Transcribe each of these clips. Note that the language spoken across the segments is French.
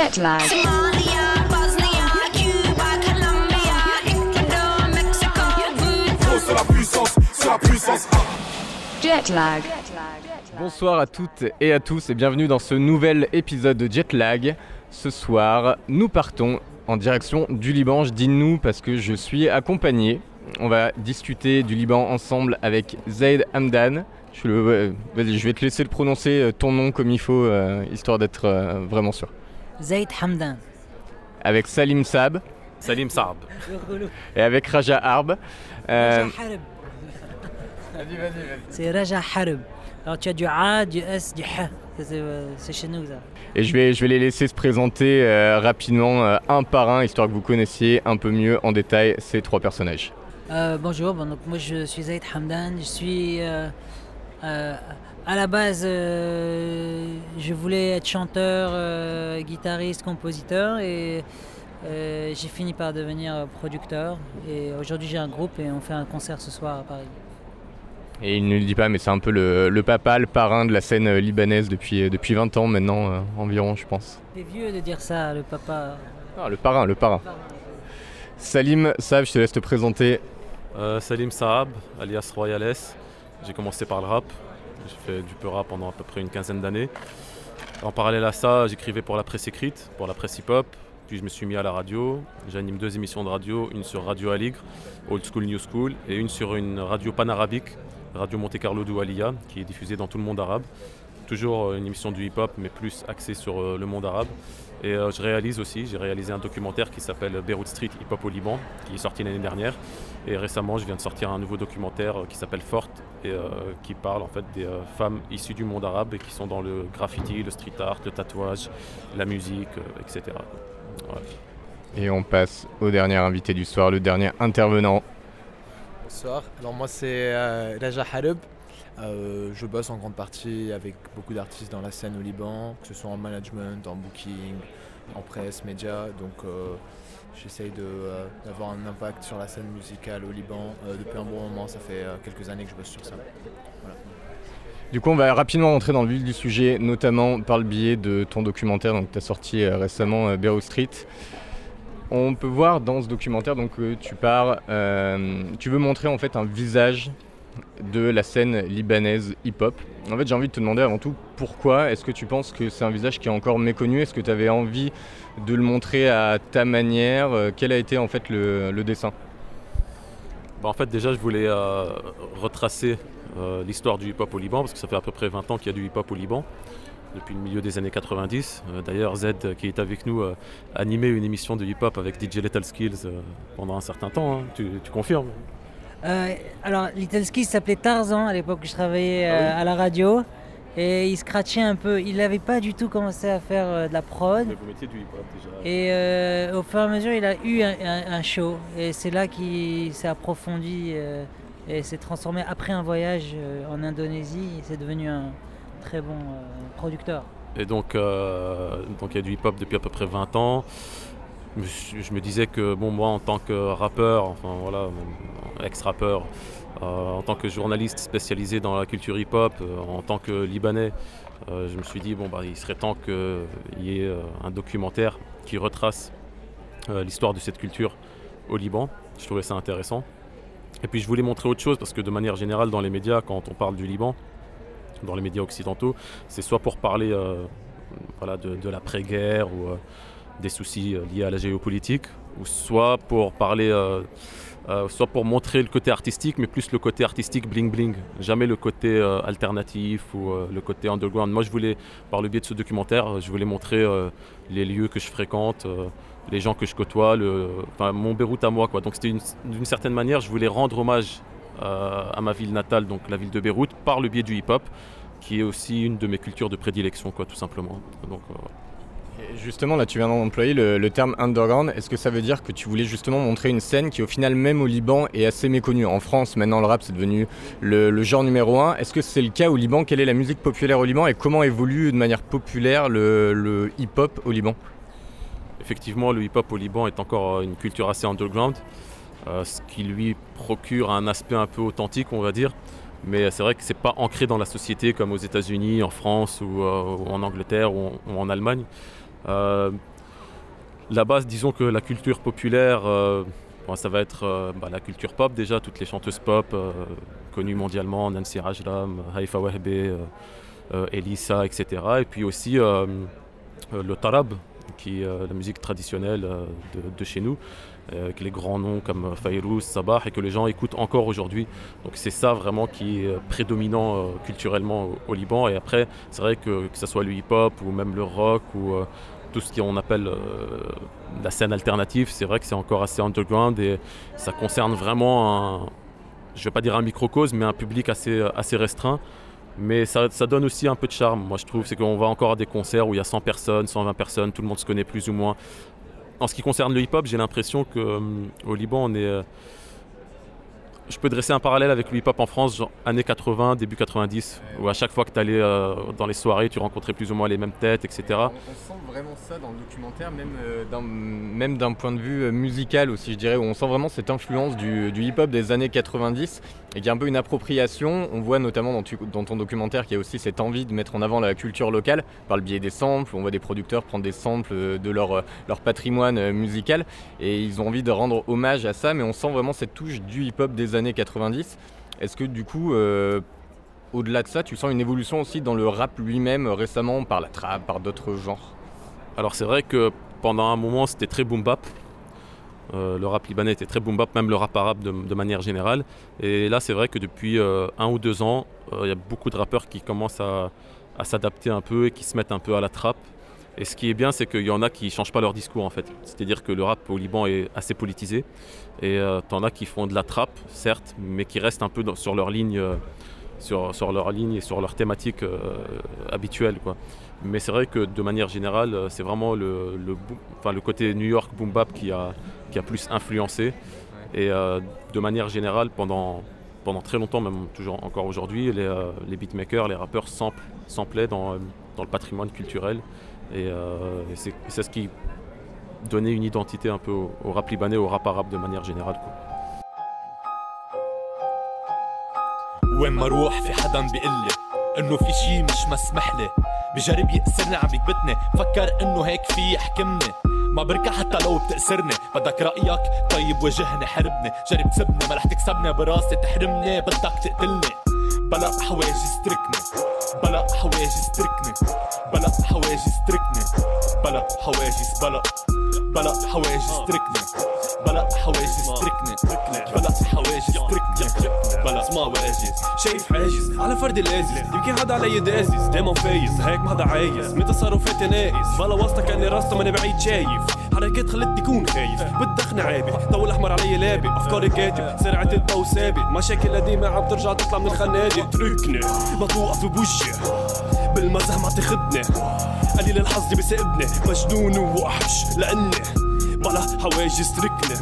Jet lag. Somalia, Bosnia, Cuba, Colombia, Ecuador, Mexico, voodoo. C'est la puissance, c'est la puissance. Jet lag. Bonsoir à toutes et à tous et bienvenue dans ce nouvel épisode de Jetlag. Ce soir, nous partons en direction du Liban. Je dis nous parce que je suis accompagné. On va discuter du Liban ensemble avec Zaid Hamdan. Je, le- vas-y, je vais te laisser le prononcer euh, ton nom comme il faut, euh, histoire d'être euh, vraiment sûr. Zaid Hamdan. Avec Salim Saab Salim Saab. et avec Raja Harb. Euh, Raja Harb. C'est Raja Harb. Alors tu as du A, du S, du H. Euh, c'est chez nous ça. Et je vais, je vais les laisser se présenter euh, rapidement, euh, un par un, histoire que vous connaissiez un peu mieux en détail ces trois personnages. Euh, bonjour, bon, donc moi je suis Zaid Hamdan. Je suis. À la base, euh, je voulais être chanteur, euh, guitariste, compositeur et euh, j'ai fini par devenir producteur. Et aujourd'hui j'ai un groupe et on fait un concert ce soir à Paris. Et il ne le dit pas, mais c'est un peu le, le papa, le parrain de la scène libanaise depuis, depuis 20 ans maintenant, euh, environ, je pense. C'est vieux de dire ça, le papa. Ah, le parrain, le parrain. Salim, Sav, je te laisse te présenter. Euh, Salim Saab, alias Royales. J'ai commencé par le rap. J'ai fait du peu rap pendant à peu près une quinzaine d'années. En parallèle à ça, j'écrivais pour la presse écrite, pour la presse hip-hop. Puis je me suis mis à la radio. J'anime deux émissions de radio, une sur Radio Aligre, Old School New School, et une sur une radio panarabique, Radio Monte Carlo Doualiya, qui est diffusée dans tout le monde arabe. Toujours euh, une émission du hip-hop, mais plus axée sur euh, le monde arabe. Et euh, je réalise aussi, j'ai réalisé un documentaire qui s'appelle Beirut Street Hip Hop au Liban, qui est sorti l'année dernière. Et récemment, je viens de sortir un nouveau documentaire euh, qui s'appelle Forte et euh, qui parle en fait des euh, femmes issues du monde arabe et qui sont dans le graffiti, le street art, le tatouage, la musique, euh, etc. Et on passe au dernier invité du soir, le dernier intervenant. Bonsoir, alors moi c'est euh, Raja Harib. Euh, je bosse en grande partie avec beaucoup d'artistes dans la scène au Liban, que ce soit en management, en booking, en presse, médias. Donc euh, j'essaye euh, d'avoir un impact sur la scène musicale au Liban euh, depuis un bon moment. Ça fait euh, quelques années que je bosse sur ça. Du coup, on va rapidement rentrer dans le vif du sujet, notamment par le biais de ton documentaire que tu as sorti récemment, Beirut Street. On peut voir dans ce documentaire donc, que tu pars, tu veux montrer en fait un visage de la scène libanaise hip-hop. En fait, j'ai envie de te demander avant tout pourquoi est-ce que tu penses que c'est un visage qui est encore méconnu? Est-ce que tu avais envie de le montrer à ta manière? Euh, Quel a été en fait le, dessin? Bah, en fait, déjà, je voulais euh, retracer euh, l'histoire du hip-hop au Liban, parce que ça fait à peu près 20 ans qu'il y a du hip-hop au Liban, depuis le milieu des années 90. Euh, D'ailleurs, Z, euh, qui est avec nous, euh, animait une émission de hip-hop avec DJ Skills pendant un certain temps. hein. Tu, tu confirmes? Euh, alors, Little Ski s'appelait Tarzan à l'époque où je travaillais Ah oui euh, à la radio. Et il scratchait un peu. Il n'avait pas du tout commencé à faire euh, de la prod. Mais Vous mettiez du hip-hop déjà. Et euh, au fur et à mesure, il a eu un, un- un show. Et c'est là qu'il s'est approfondi et s'est transformé après un voyage en Indonésie. C'est devenu un très bon producteur. Et donc, donc il y a du hip-hop depuis à peu près 20 ans. Je, me disais que bon, moi, en tant que rappeur, enfin voilà, ex-rappeur, euh, en tant que journaliste spécialisé dans la culture hip-hop, euh, en tant que Libanais, euh, je me suis dit bon bah il serait temps qu'il y ait un documentaire qui retrace l'histoire de cette culture au Liban. Je trouvais ça intéressant. Et puis je voulais montrer autre chose parce que de manière générale dans les médias, quand on parle du Liban, dans les médias occidentaux, c'est soit pour parler voilà, de, de l'après-guerre ou des soucis euh, liés à la géopolitique, ou soit pour parler, euh, euh, soit pour montrer le côté artistique, mais plus le côté artistique bling bling, jamais le côté alternatif ou le côté underground. Moi, je voulais, par le biais de ce documentaire, je voulais montrer les lieux que je fréquente, les gens que je côtoie, le, mon Beyrouth à moi. Quoi. Donc, c'était une- d'une certaine manière, je voulais rendre hommage à ma ville natale, donc la ville de Beyrouth, par le biais du hip-hop, qui est aussi une de mes cultures de prédilection, quoi, tout simplement. Donc, Justement, là, tu viens d'employer le, terme underground. Est-ce que ça veut dire que tu voulais justement montrer une scène qui, au final, même au Liban, est assez méconnue? En France, maintenant, le rap, c'est devenu le, genre numéro un. Est-ce que c'est le cas au Liban? Quelle est la musique populaire au Liban? Et comment évolue de manière populaire le, hip-hop au Liban? Effectivement, le hip-hop au Liban est encore euh, une culture assez underground, euh, ce qui lui procure un aspect un peu authentique, on va dire. Mais c'est vrai que c'est pas ancré dans la société comme aux États-Unis, en France ou, euh, en Angleterre ou en Allemagne. Euh, La base, disons que la culture populaire, euh, ça va être euh, bah, la culture pop déjà, toutes les chanteuses pop connues mondialement, Nancy Rajlam, Haifa Wahbe, Elisa, etc. Et puis aussi le tarab, qui est la musique traditionnelle de, chez nous, avec les grands noms comme euh, Fayrouz, Sabah, et que les gens écoutent encore aujourd'hui. Donc c'est ça vraiment qui est euh, prédominant euh, culturellement au, Liban. Et après, c'est vrai que que ce soit le hip-hop ou même le rock ou euh, tout ce qu'on appelle euh, la scène alternative, c'est vrai que c'est encore assez underground et ça concerne vraiment un, je vais pas dire un microcosme, mais un public assez, assez restreint. Mais ça donne aussi un peu de charme, moi je trouve. C'est qu'on va encore à des concerts où il y a 100 personnes, 120 personnes, tout le monde se connaît plus ou moins. En ce qui concerne le hip-hop, j'ai l'impression qu'au Liban, on est. je peux dresser un parallèle avec le hip-hop en France, genre années 80, début 90, où à chaque fois que tu allais euh, dans les soirées, tu rencontrais plus ou moins les mêmes têtes, etc. On, sent vraiment ça dans le documentaire, même euh, d'un- point de vue euh, musical aussi, je dirais, où on sent vraiment cette influence du, hip-hop des années 90 et qu'il y a un peu une appropriation. On voit notamment dans, ton documentaire qu'il y a aussi cette envie de mettre en avant la culture locale par le biais des samples. On voit des producteurs prendre des samples de leur, leur patrimoine musical et ils ont envie de rendre hommage à ça, mais on sent vraiment cette touche du hip-hop des années 90. Est-ce que du coup, euh, au-delà de ça, tu sens une évolution aussi dans le rap lui-même euh, récemment par la trap, par d'autres genres? Alors c'est vrai que pendant un moment c'était très boom bap. Euh, le rap libanais était très boom bap, même le rap arabe de, manière générale. Et là c'est vrai que depuis un ou deux ans, il y a beaucoup de rappeurs qui commencent à, à s'adapter un peu et qui se mettent un peu à la trappe. Et ce qui est bien, c'est qu'il y en a qui ne changent pas leur discours en fait. C'est-à-dire que le rap au Liban est assez politisé. Et euh, t'en as qui font de la trappe, certes, mais qui restent un peu sur leur ligne, euh, sur, et sur leur thématique euh, habituelle. Mais c'est vrai que de manière générale, euh, c'est vraiment le, côté New York boom bap qui a, plus influencé. Et de manière générale, pendant, très longtemps, même toujours encore aujourd'hui, les, beatmakers, les rappeurs samplaient dans le patrimoine culturel. Et, euh, et c'est ce qui donnait une identité un peu au, au rap libanais, au rap arabe de manière générale. quoi. وين ما أروح في حدا بيقلي إنه في شي مش مسمح لي بجرب يأسرني عم يكبتني فكر إنه هيك في يحكمني. ما بركع حتى لو بتأسرني بدك رأيك؟ طيب واجهني حربني. جرب تسبني ما رح تكسبني. براسي تحرمني بدك تقتلني. بلا حواجز تركني بلا حواجز تركني بلا حواجز تركني بلا حواجز بلا بلا حواجز تركني بلا حواجز تركني بلا حواجز تركني بلا حواجز شايف حاجز على فرد الازز يمكن هذا علي دازز دايما فايز. هيك ما هذا عايز من تصرفاتي ناقص بلا واسطة كاني راسته من بعيد شايف. حركات خلتني كون خايف. بدخني عابي ضوء الاحمر علي لابي أفكاري كاتب. سرعة الضوء سابق مشاكل قديمة عم ترجع تطلع من الخنادق. اتركني ما توقف بوجهي بالمزح ما تاخدني قليل الحظ بيسابني مجنون ووحش لاني بلا حواجز تركني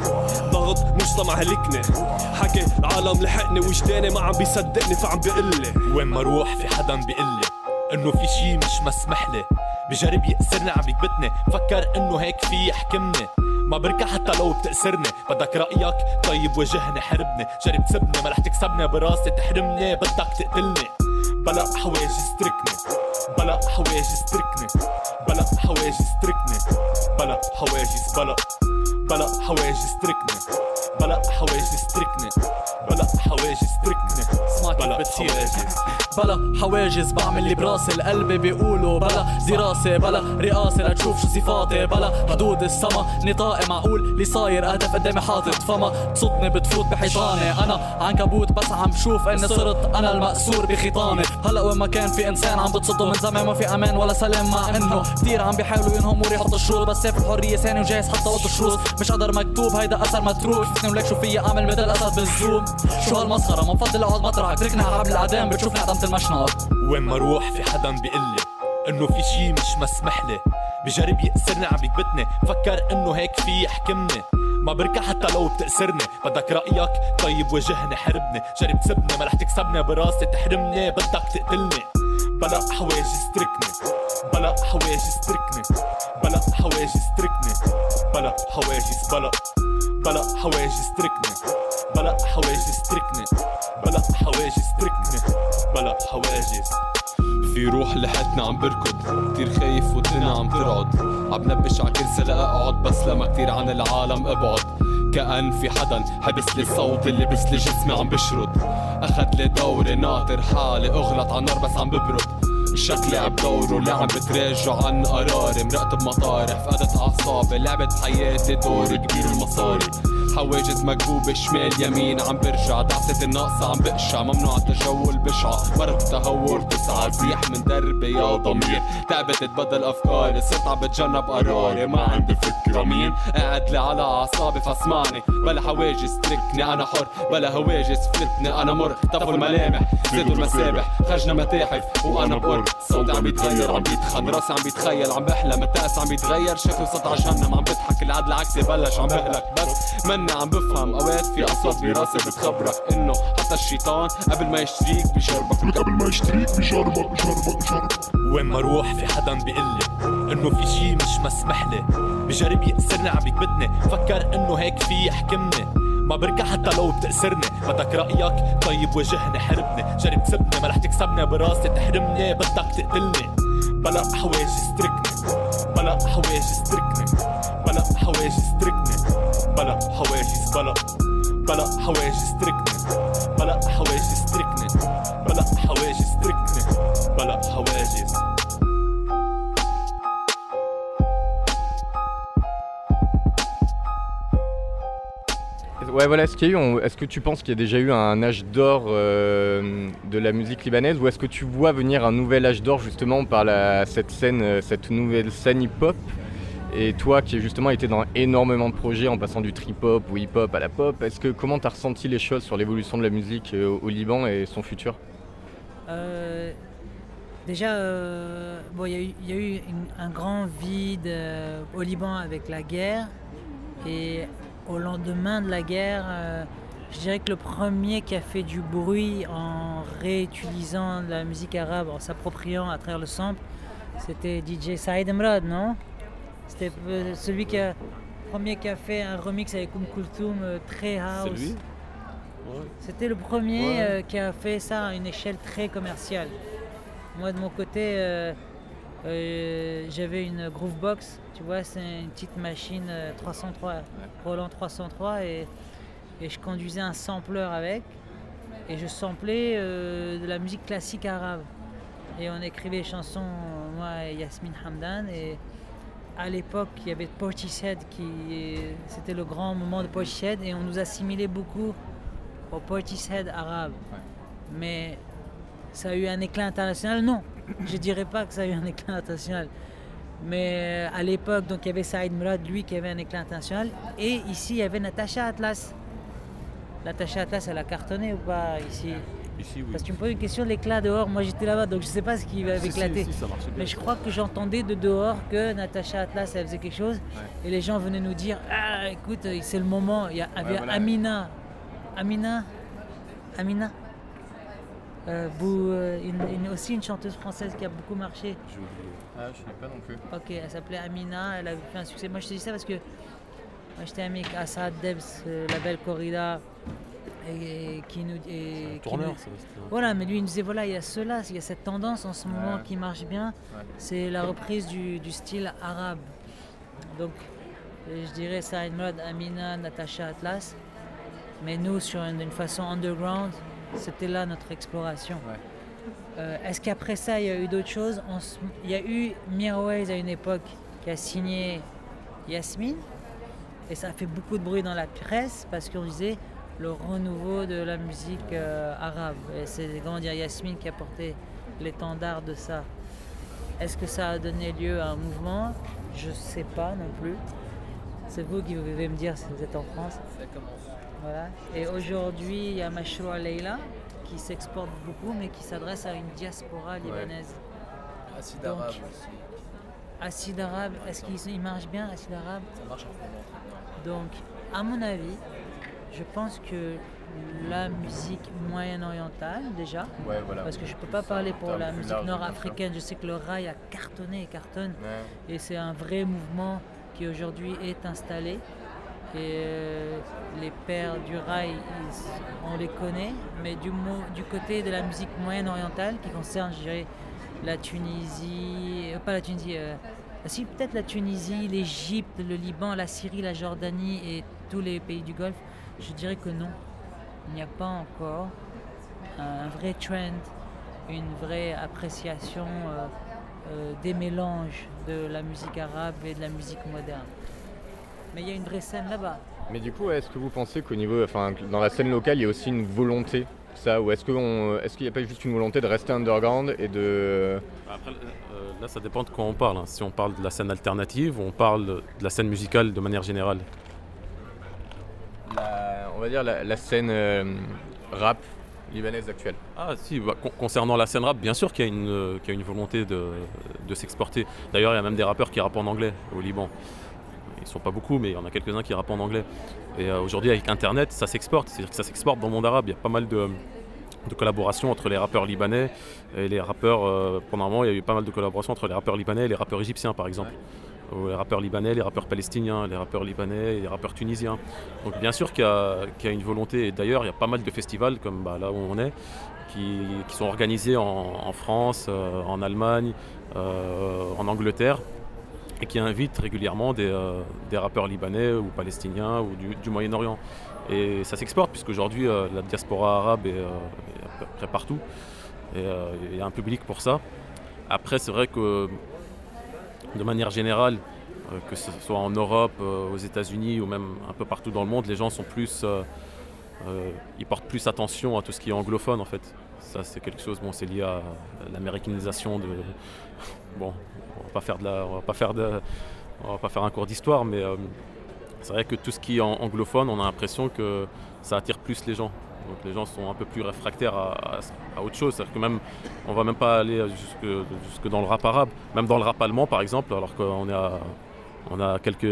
ضغط مجتمع هلكني حكي العالم لحقني وجداني ما عم بيصدقني فعم بيقلي. وين ما أروح في حدا بيقلي. إنه في شي مش مسمح لي. بجرب يأسرني عم يكبتني. فكر إنه هيك في يحكمني. ما بركع حتى لو بتأسرني بدك رأيك؟ طيب واجهني حربني. جرب تسبني. ما رح تكسبني براسي تحرمني. بدك تقتلني. بلا حواجز تركني بلا حواجز تركني بلا حواجز تركني بلا حواجز بلا بلا حواجز تركني بلا حواجز تركني بلا حواجز تركني بلا حواجز بلا حواجز بعمل اللي براسي القلب بيقولوا بلا. دراسة بلا. رئاسة لتشوف شو صفاتي بلا. حدود السما. نطاقي معقول. اللي صاير اهداف قدامي حاطط فما. تصدني بتفوت بحيطاني. أنا عنكبوت بس عم بشوف إني صرت أنا المأسور بخيطاني هلا وين ما كان في إنسان عم بتصده من زمان ما في أمان ولا سلام مع إنه. كتير عم بيحاولوا ينهموا يحطوا شروط بس سيف الحرية ثاني وجاهز حتى وقت الشروط. مش قدر مكتوب. هيدا أثر متروك. فيني ولك شو فيي أعمل مثل الأسد بالزوم. شو هالمسخرة؟ ما بفضل أقعد مطرحك تركني على حبل الاعدام بتشوفني عدمت المشنقة وين ما أروح في حدا بيقلي إنه في شي مش مسمح لي. بجرب يأسرني عم يكبتني فكر إنه هيك في يحكمني. ما بركع حتى لو بتأسرني بدك رأيك؟ طيب واجهني حربني. جرب تسبني ما رح تكسبني. براسي تحرمني. بدك تقتلني. بلا حواجز تركني. بلا حواجز تركني. بلا حواجز تركني. بلا حواجز بلا. بلا حواجز تركني بلا حواجز تركني بلا حواجز تركني بلا حواجز في روح لحقتنا عم بركض. كتير خايف والدنيا عم ترعد. عم نبش ع كرسي لاقعد بس لما كتير عن العالم أبعد. كأن في حدا حبس لي الصوت اللي بس لي جسمي عم بشرد. اخد لي دوري ناطر حالي أغلط على النار بس عم ببرد. شكلي عم بدوره اللي عم بتراجع عن قراري مرقت بمطارح فقدت أعصابي لعبت بحياتي دور كبير المصاري. حواجز مكبوبة شمال يمين عم برجع. دعستي الناقصة عم بقشع. ممنوع التجول بشعة مرت تهور تسعى ريح من دربي يا ضمير. تعبت تبدل أفكاري صرت عم بتجنب قراري. ما عندي فكرة مين. قاعد لي على أعصابي فاسمعني. بلا حواجز تركني أنا حر. بلا هواجس فلتني أنا مر. اختفوا الملامح زادوا المسابح. خرجنا متاحف وأنا بقر صوتي عم بيتغير عم بيتخن راسي عم بيتخيل عم بحلم التأس عم بيتغير. شكلي صوت عجهنم عم بضحك. العدل عكسي بلش عم بهلك بس مني عم بفهم أوقات في اصوات براسي بتخبرك إنه حتى الشيطان قبل ما يشتريك بيشربك قبل ما يشتريك بيشربك بيشربك بيشربك وين ما أروح في حدا بيقلي إنه في شي مش مسمح لي. بجرب يأسرني عم يكبتني فكر إنه هيك في يحكمني. ما بركع حتى لو بتأسرني. بدك رأيك؟ طيب واجهني حربني. جرب تسبني ما رح تكسبني براسي. تحرمني بدك تقتلني. بلا حواجز تركني. بلا حواجز تركني. بلا حواجز تركني. بلا حواجز بلا. بلا حواجز تركني. Ouais, voilà, est-ce qu'il y a eu, est-ce que tu penses qu'il y a déjà eu un âge d'or euh, de la musique libanaise ou est-ce que tu vois venir un nouvel âge d'or justement par cette scène, euh, cette nouvelle scène hip-hop? Et toi qui justement été dans énormément de projets en passant du trip-hop ou hip-hop à la pop, est-ce que comment tu as ressenti les choses sur l'évolution de la musique euh, au, Liban et son futur? Euh, déjà, bon, il y a eu, un grand vide au Liban avec la guerre. Et au lendemain de la guerre, euh, je dirais que le premier qui a fait du bruit en réutilisant la musique arabe, en s'appropriant à travers le sample, c'était DJ Saïd Emrad, non? C'était celui qui a, premier qui a fait un remix avec Oum Kulthum, euh, très house. C'était le premier Ouais. euh, qui a fait ça à une échelle très commerciale. Moi, de mon côté, euh, j'avais une Groovebox, tu vois, c'est une petite machine euh, 303, Roland 303, et, et je conduisais un sampleur avec, et je samplais euh, de la musique classique arabe. Et on écrivait des chansons, euh, moi et Yasmine Hamdan, et à l'époque, il y avait Portishead qui. C'était le grand moment de Portishead, et on nous assimilait beaucoup au Portishead arabe. Mais ça a eu un éclat international Non, je dirais pas que ça a eu un éclat international. Mais euh, à l'époque, donc il y avait Saïd Murad, lui, qui avait un éclat international. Et ici, il y avait Natacha Atlas. Natacha Atlas, elle a cartonné ou pas ici? Ici, oui. Parce que tu me poses une question de l'éclat dehors. Moi, j'étais là-bas, donc je sais pas ce qui va si, éclater. si. Mais je crois que j'entendais de dehors que Natacha Atlas, elle faisait quelque chose. Et les gens venaient nous dire Ah, écoute, euh, c'est le moment. Il y a, il y a voilà. Amina. Amina? Amina? Euh, Bou- euh, une- une- aussi une chanteuse française qui a beaucoup marché. Ah, je sais pas non plus. Ok, elle s'appelait Amina, elle a fait un succès. Moi je te dis ça parce que moi j'étais ami avec Assad Debs, euh, label Corrida, et, et qui nous. Et, qui tourneur, nous- ça, c'était un- Voilà, mais lui il nous disait voilà, il y a cela, il y a cette tendance en ce moment Ouais. qui marche bien, Ouais. c'est la reprise du, du style arabe. Donc euh, je dirais Saïd Murad, Amina, Natacha Atlas. Mais nous, sur une, une façon underground, c'était là notre exploration. Euh, Est-ce qu'après ça, il y a eu d'autres choses On s- Il y a eu Mirwais à une époque qui a signé Yasmine. Et ça a fait beaucoup de bruit dans la presse parce qu'on disait le renouveau de la musique euh, arabe. Et c'est comment dire, Yasmine qui a porté l'étendard de ça. Est-ce que ça a donné lieu à un mouvement? Je ne sais pas non plus. C'est vous qui devez me dire si vous êtes en France. Ça commence. Voilà. Et aujourd'hui, il y a Mashroua Leila qui s'exporte beaucoup mais qui s'adresse à une diaspora libanaise. Acide Donc, arabe aussi. Acide arabe, est-ce qu'il il marche bien, acide arabe Ça marche en ce moment. Donc, à mon avis, je pense que la musique moyen-orientale, déjà, Ouais, voilà. parce que je ne peux pas parler pour la musique nord-africaine, je sais que le rail a cartonné et cartonne, Ouais. et c'est un vrai mouvement qui aujourd'hui est installé. Et euh, les pères du rail, on les connaît, mais du, côté de la musique moyenne orientale, qui concerne, je dirais, la Tunisie, euh, pas la Tunisie, euh, si peut-être la Tunisie, l'Égypte, le Liban, la Syrie, la Jordanie et tous les pays du Golfe, je dirais que non. Il n'y a pas encore un vrai trend, une vraie appréciation des mélanges de la musique arabe et de la musique moderne. Mais il y a une vraie scène là-bas. Mais du coup, est-ce que vous pensez qu'au niveau, enfin, que dans la scène locale, il y a aussi une volonté ça, ou est-ce qu'il n'y a pas juste une volonté de rester underground et de Après, euh, là, ça dépend de quoi on parle. hein. Si on parle de la scène alternative ou on parle de la scène musicale de manière générale. la- on va dire la, la scène euh, rap libanaise actuelle Ah si, bah, con- concernant la scène rap, bien sûr qu'il y a une, euh, qu'il y a une volonté de, de s'exporter. D'ailleurs, il y a même des rappeurs qui rappent en anglais au Liban. Ils sont pas beaucoup, mais il y en a quelques-uns qui rappent en anglais. Et euh, aujourd'hui, avec Internet, ça s'exporte. C'est-à-dire que ça s'exporte dans le monde arabe. Il y a pas mal de, collaborations entre les rappeurs libanais et les rappeurs... euh, pendant un moment, il y a eu pas mal de collaborations entre les rappeurs libanais et les rappeurs égyptiens, par exemple. Ou les rappeurs libanais, les rappeurs palestiniens, les rappeurs libanais et les rappeurs tunisiens. Donc bien sûr qu'il y, a- une volonté. Et d'ailleurs, il y a pas mal de festivals, comme bah, là où on est, qui, sont organisés en, France, euh, en Allemagne, en Angleterre, et qui invitent régulièrement des, euh, des rappeurs libanais ou palestiniens ou du, Moyen-Orient. Et ça s'exporte, puisqu'aujourd'hui, euh, la diaspora arabe est, euh, est à peu près partout. Et euh, il y a un public pour ça. Après, c'est vrai que de manière générale, que ce soit en Europe, aux États-Unis ou même un peu partout dans le monde, les gens sont plus, ils portent plus attention à tout ce qui est anglophone en fait. Ça c'est quelque chose, bon, c'est lié à l'américanisation de, bon, on va faire de la, va pas faire de, on un cours d'histoire, mais euh, c'est vrai que tout ce qui est anglophone, on a l'impression que ça attire plus les gens. Donc les gens sont un peu plus réfractaires à, autre chose. C'est-à-dire que même, on va même pas aller jusque, dans le rap arabe. Même dans le rap allemand, par exemple, alors qu'on est à, on a quelques,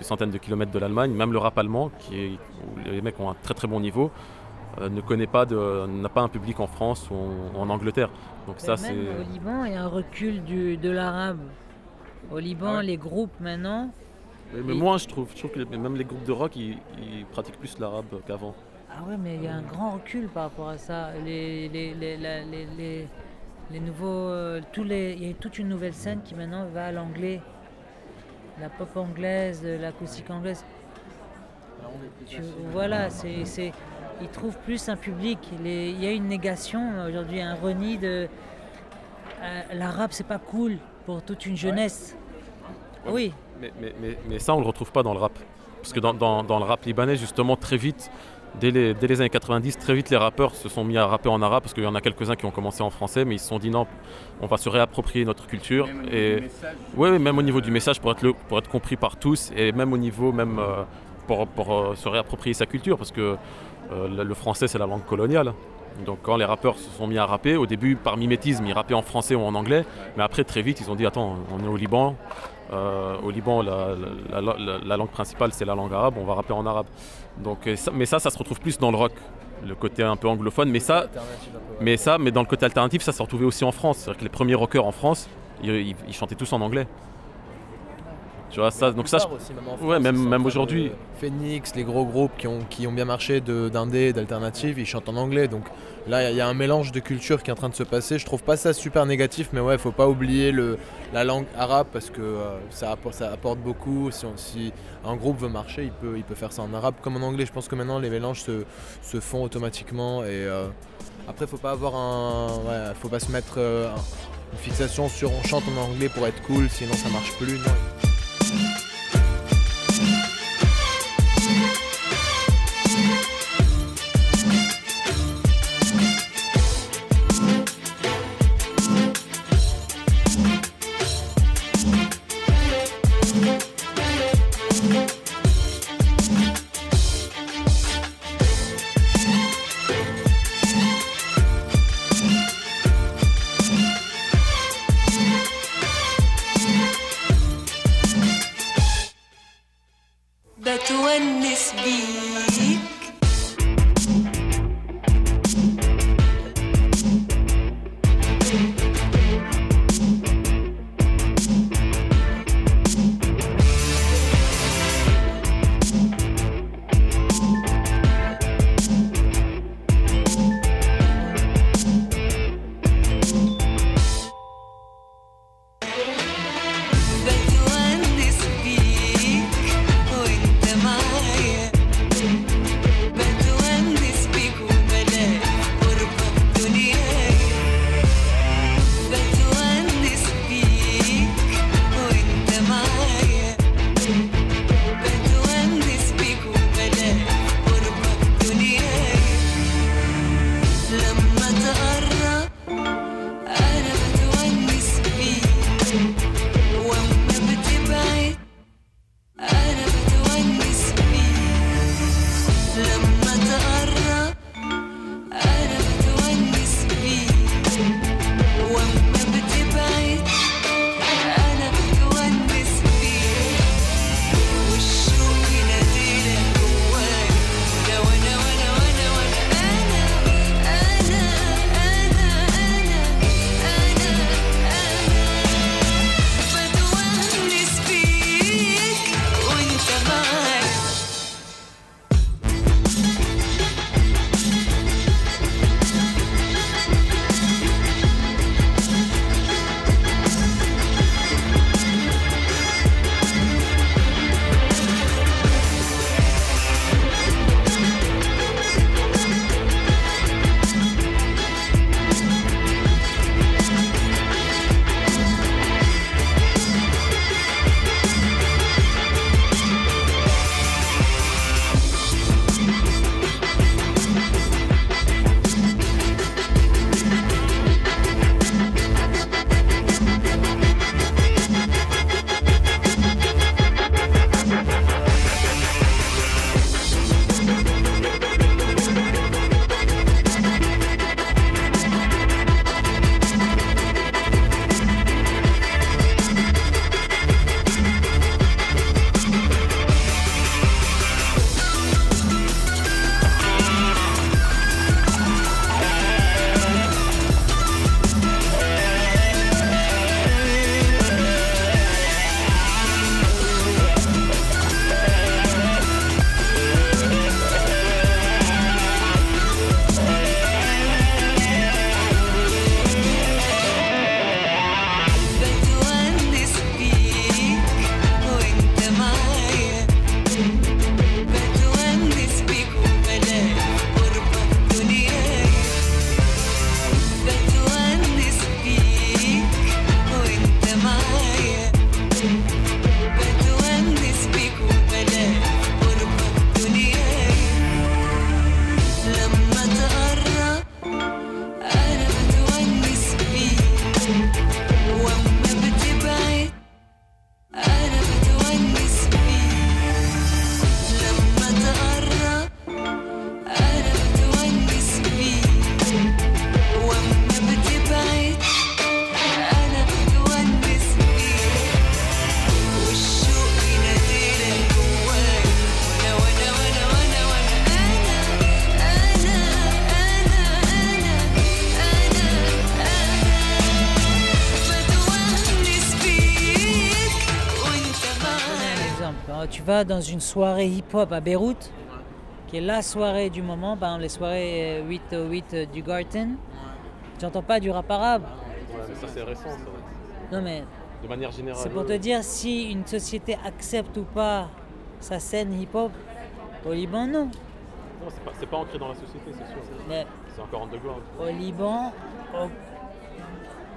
centaines de kilomètres de l'Allemagne, même le rap allemand, qui où les mecs ont un très très bon niveau, euh, ne connaît pas n'a pas un public en France ou en Angleterre. Donc ça, c'est. au Liban, il y a un recul du, de l'arabe. Au Liban, les groupes maintenant, Mais, mais moi, je trouve, je trouve que les- même les groupes de rock, ils, ils pratiquent plus l'arabe qu'avant. Ah ouais, mais il y a un grand recul par rapport à ça. Les, les, les, les, les- les nouveaux, euh, tous les, il y a toute une nouvelle scène qui maintenant va à l'anglais. La pop anglaise, euh, l'acoustique anglaise. Tu- voilà, c'est, c'est, ils trouvent plus un public. Les- il y a une négation aujourd'hui, un reni de euh, l'arabe, c'est pas cool pour toute une jeunesse. Oui, Mais, mais- mais- mais ça, on ne le retrouve pas dans le rap. Parce que dans, dans- dans le rap libanais, justement, très vite, dès les, dès les années 90, très vite, les rappeurs se sont mis à rapper en arabe, parce qu'il y en a quelques-uns qui ont commencé en français, mais ils se sont dit non, on va se réapproprier notre culture. Et ouais, ouais, même au niveau du message, pour être, le- pour être compris par tous, et même au niveau, même euh, pour, pour, euh, se réapproprier sa culture, parce que euh, le, français, c'est la langue coloniale. Donc quand les rappeurs se sont mis à rapper, au début, par mimétisme, ils rappaient en français ou en anglais, mais après, très vite, ils ont dit, attends, on est au Liban, euh, au Liban, la, la- la- la- la langue principale, c'est la langue arabe, on va rapper en arabe. Donc, mais ça, ça se retrouve plus dans le rock, le côté un peu anglophone. Mais ça, mais ça, mais dans le côté alternatif, ça s'est retrouvé aussi en France. C'est-à-dire que les premiers rockers en France, ils chantaient tous en anglais. Tu vois, ça, donc ça, je- aussi, même ouais, même, aujourd'hui. de- Phoenix, les gros groupes qui ont, qui ont bien marché d'indé, d'alternative, ils chantent en anglais. Donc là, il y, a un mélange de culture qui est en train de se passer. Je trouve pas ça super négatif, mais ouais, faut pas oublier le, la langue arabe parce que euh, ça, apporte, ça apporte beaucoup. Si, on- si un groupe veut marcher, il peut, il peut faire ça en arabe comme en anglais. Je pense que maintenant, les mélanges se, se font automatiquement. Et euh, après, faut pas avoir un. Ouais, faut pas se mettre euh, un- une fixation sur on chante en anglais pour être cool, sinon ça marche plus. Non. Dans une soirée hip-hop à Beyrouth, qui est la soirée du moment, par exemple les soirées euh, 8 euh, 8 euh, du Garten, tu n'entends pas du rap arabe. Ouais, ça c'est récent, ça. Non mais De manière générale. c'est pour te dire si une société accepte ou pas sa scène hip-hop. Au Liban, non. Non, c'est pas, pas ancré dans la société, c'est sûr. Mais C'est encore underground. au Liban, au-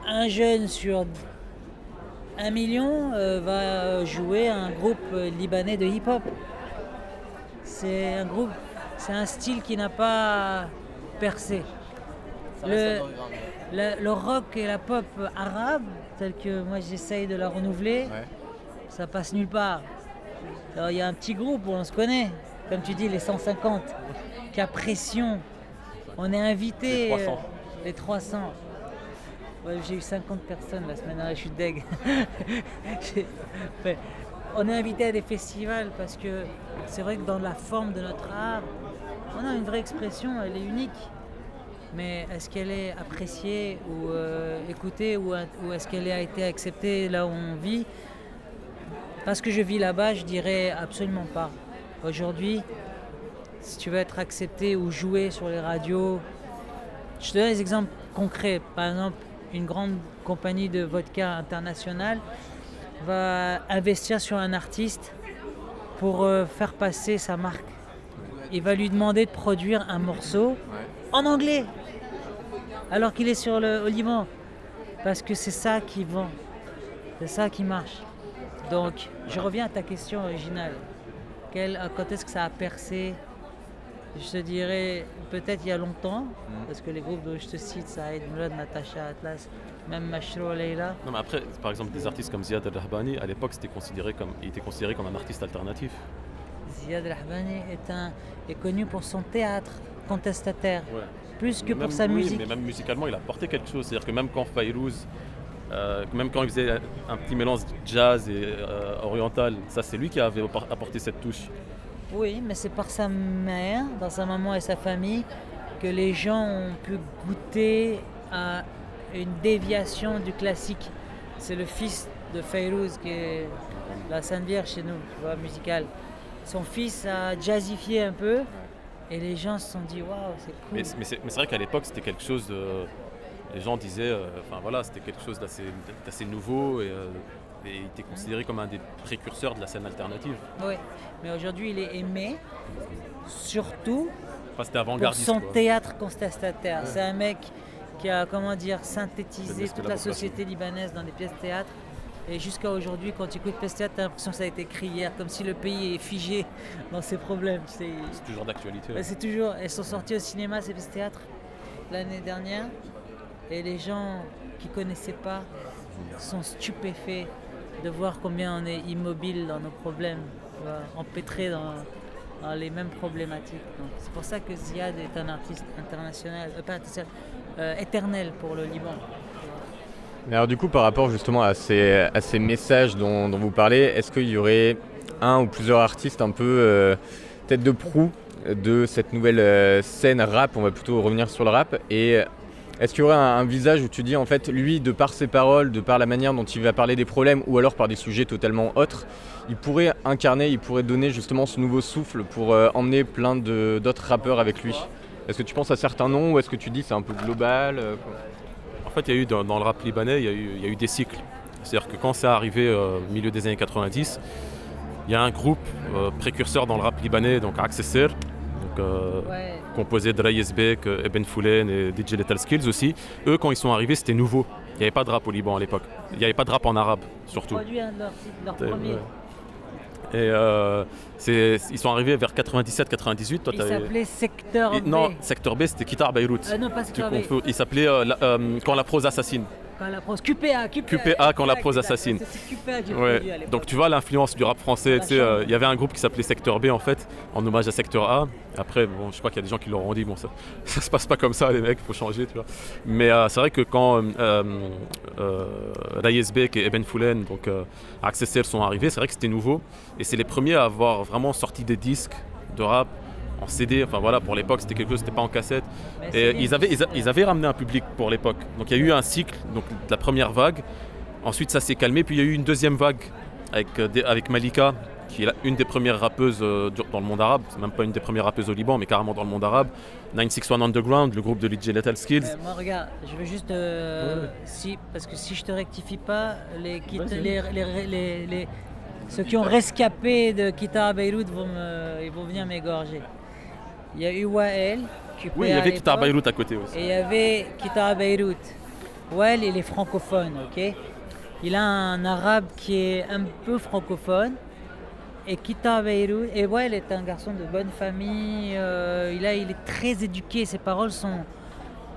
un jeune sur un million euh, va jouer un groupe libanais de hip-hop. C'est un groupe, c'est un style qui n'a pas percé. Le, le- le rock et la pop arabe, tel que moi j'essaye de la renouveler, ça passe nulle part. Il y a un petit groupe où on se connaît, comme tu dis, les 150, qui a pression. On est invité. Les 300. euh, les 300. J'ai eu 50 personnes la semaine dernière, je suis deg. On est invité à des festivals parce que c'est vrai que dans la forme de notre art, on a une vraie expression, elle est unique. Mais est-ce qu'elle est appréciée ou euh, écoutée ou, ou est-ce qu'elle a été acceptée là où on vit? Parce que je vis là-bas, je dirais absolument pas. Aujourd'hui, si tu veux être accepté ou jouer sur les radios, je te donne des exemples concrets. Par exemple, une grande compagnie de vodka internationale va investir sur un artiste pour euh, faire passer sa marque. Il va lui demander de produire un morceau en anglais, alors qu'il est sur le, au. Parce que c'est ça qui vend, c'est ça qui marche. Donc, je reviens à ta question originale. Euh, quand est-ce que ça a percé? Je te dirais peut-être il y a longtemps, parce que les groupes dont je te cite, Saïd Mourad, Natacha Atlas, même Mashro Leila, Non, mais après, par exemple, des artistes comme Ziad El-Rahbani, à l'époque, c'était considéré comme, il était considéré comme un artiste alternatif. Ziad Rahbani est, un, est connu pour son théâtre contestataire, Ouais. plus que Même- pour sa oui, musique. Mais même musicalement, il a apporté quelque chose. C'est-à-dire que même quand Fayrouz, euh, même quand il faisait un petit mélange jazz et euh, oriental, ça c'est lui qui avait appor- apporté cette touche. Oui, mais c'est par sa mère, dans sa maman et sa famille, que les gens ont pu goûter à une déviation du classique. C'est le fils de Fayrouz qui est la Sainte Vierge chez nous, tu vois, musicale. Son fils a jazzifié un peu et les gens se sont dit waouh, c'est cool. Mais, c'est vrai qu'à l'époque, c'était quelque chose. Les gens disaient, euh, enfin voilà, c'était quelque chose d'assez d'assez nouveau et, euh, et il était considéré comme un des précurseurs de la scène alternative. Oui, mais aujourd'hui il est aimé surtout Enfin, pour son quoi. théâtre contestataire. Ouais. C'est un mec qui a, comment dire, synthétisé toute la société libanaise dans des pièces de théâtre. Et jusqu'à aujourd'hui, quand tu écoutes pièces de théâtre, t'as l'impression que ça a été écrit hier, comme si le pays est figé dans ses problèmes. C'est toujours d'actualité. Ouais, ouais. C'est toujours. Elles sont sorties au cinéma, ces pièces de théâtre, l'année dernière. Et les gens qui connaissaient pas sont stupéfaits de voir combien on est immobile dans nos problèmes, empêtrés dans, les mêmes problématiques. C'est pour ça que Ziad est un artiste international, euh, pas euh, éternel pour le Liban. Mais alors du coup, par rapport justement à ces, messages dont, vous parlez, est-ce qu'il y aurait un ou plusieurs artistes un peu euh, tête de proue de cette nouvelle scène rap On va plutôt revenir sur le rap. Et est-ce qu'il y aurait un, un visage où tu dis en fait, lui, de par ses paroles, de par la manière dont il va parler des problèmes, ou alors par des sujets totalement autres, il pourrait incarner, il pourrait donner justement ce nouveau souffle pour euh, emmener plein de- d'autres rappeurs avec lui? Est-ce que tu penses à certains noms ou est-ce que tu dis c'est un peu global euh, En fait, il y a eu dans, dans le rap libanais, il y a eu, il y a eu des cycles. C'est-à-dire que quand c'est arrivé euh, au milieu des années 90, il y a un groupe euh, précurseur dans le rap libanais, donc euh, Ouais. Composé de Bek, euh, Eben Foulen et DJ Lethal Skills aussi. Eux, quand ils sont arrivés, c'était nouveau. Il n'y avait pas de rap au Liban à l'époque. Il n'y avait pas de rap en arabe, surtout. Leur Euh, premier. Et euh, ils sont arrivés vers 97-98. Toi, Il t'avais- s'appelait Secteur Et- B. Non, secteur B, c'était Kitar Beyrouth. Ah non, pas Secteur B. confonds. Il s'appelait euh, la- euh, Quand la prose assassine. Quand la prose. QPA, QPA. QPA quand la prose assassine. QPA Ouais. produit à. Donc tu vois l'influence du rap français. La tu sais, euh. Il y avait un groupe qui s'appelait Secteur B en fait, en hommage à Secteur A. Après, bon, je crois qu'il y a des gens qui l'auront dit, bon, ça, ça se passe pas comme ça, les mecs, faut changer, tu vois. Mais euh, c'est vrai que quand euh, euh, euh, et Eben Foulen, donc Accessel sont arrivés, c'est vrai que c'était nouveau. Et c'est les premiers à avoir vraiment sorti des disques de rap en CD. Enfin voilà, pour l'époque, c'était quelque chose, c'était pas en cassette. Et ils avaient, ils, a- ils avaient ramené un public pour l'époque. Donc il y a eu un cycle, donc la première vague. Ensuite, ça s'est calmé. Puis il y a eu une deuxième vague avec, euh, avec Malika qui est une des premières rappeuses euh, dans le monde arabe, c'est même pas une des premières rappeuses au Liban, mais carrément dans le monde arabe. 961 Underground, le groupe de DJ Lethal Skills. Euh, moi, regarde, je veux juste. euh, Ouais. si, parce que si je te rectifie pas, les, les, les- les- les- ceux qui ont rescapé de Kita à Beyrouth vont, me- ils vont venir m'égorger. Il y a eu Wael. qui Oui, il y avait Kita Beyrouth à côté aussi. Et il y avait Kita à Beyrouth. Wael, il est francophone, ok? Il a un arabe qui est un peu francophone. Et Kita à Beyrouth. Et Wael est un garçon de bonne famille. euh, il, a, il est très éduqué. Ses paroles sont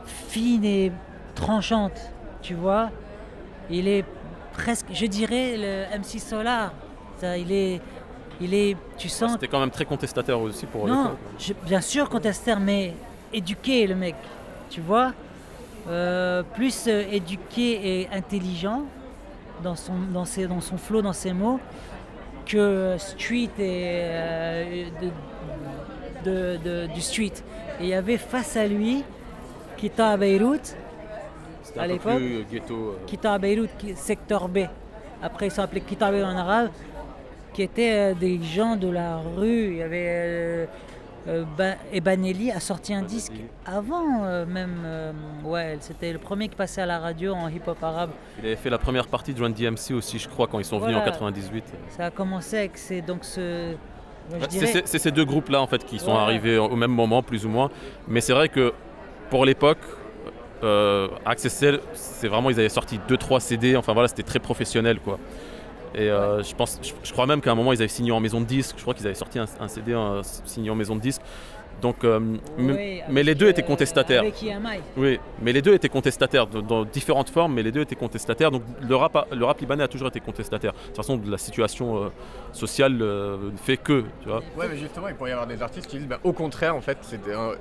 fines et tranchantes, tu vois? Il est presque, je dirais, le MC Solar. Ça, il est, il est, tu sens. C'était quand même très contestataire aussi pour Non, je- bien sûr contestataire, mais éduqué le mec, tu vois. Euh, plus euh, éduqué et intelligent dans son, dans, ses, dans son flow, dans ses mots, que street et euh, de, de- de- du street. Et il y avait face à lui Kita à Beyrouth, à l'époque. euh. Kita à Beyrouth, secteur B. Après, ils sont appelés Kita à Beyrouth en arabe, qui étaient euh, des gens de la rue. Il y avait. Euh, euh, Ebanelli a sorti un disque avant euh, même. euh, ouais, c'était le premier qui passait à la radio en hip-hop arabe. Il avait fait la première partie de Run DMC aussi, je crois, quand ils sont venus en Voilà. 98. Ça a commencé avec ces, donc ce. C'est ces- deux groupes-là en fait qui sont arrivés au même moment, plus ou moins. Mais c'est vrai que pour l'époque, euh, Accessel, c'est vraiment ils avaient sorti 2-3 CD. Enfin voilà, c'était très professionnel quoi. Et euh, je pense, je, je crois même qu'à un moment ils avaient signé en maison de disque. Je crois qu'ils avaient sorti un, un CD un- signé en maison de disque. Donc, euh, Oui, mais les deux étaient euh, contestataires. Avec EMI. Oui, mais les deux étaient contestataires dans différentes formes, mais les deux étaient contestataires. Donc le rap, le rap libanais a toujours été contestataire. De toute façon, la situation euh, sociale euh, fait que, tu vois. Ouais, mais justement, il pourrait y avoir des artistes qui disent bah, au contraire, en fait,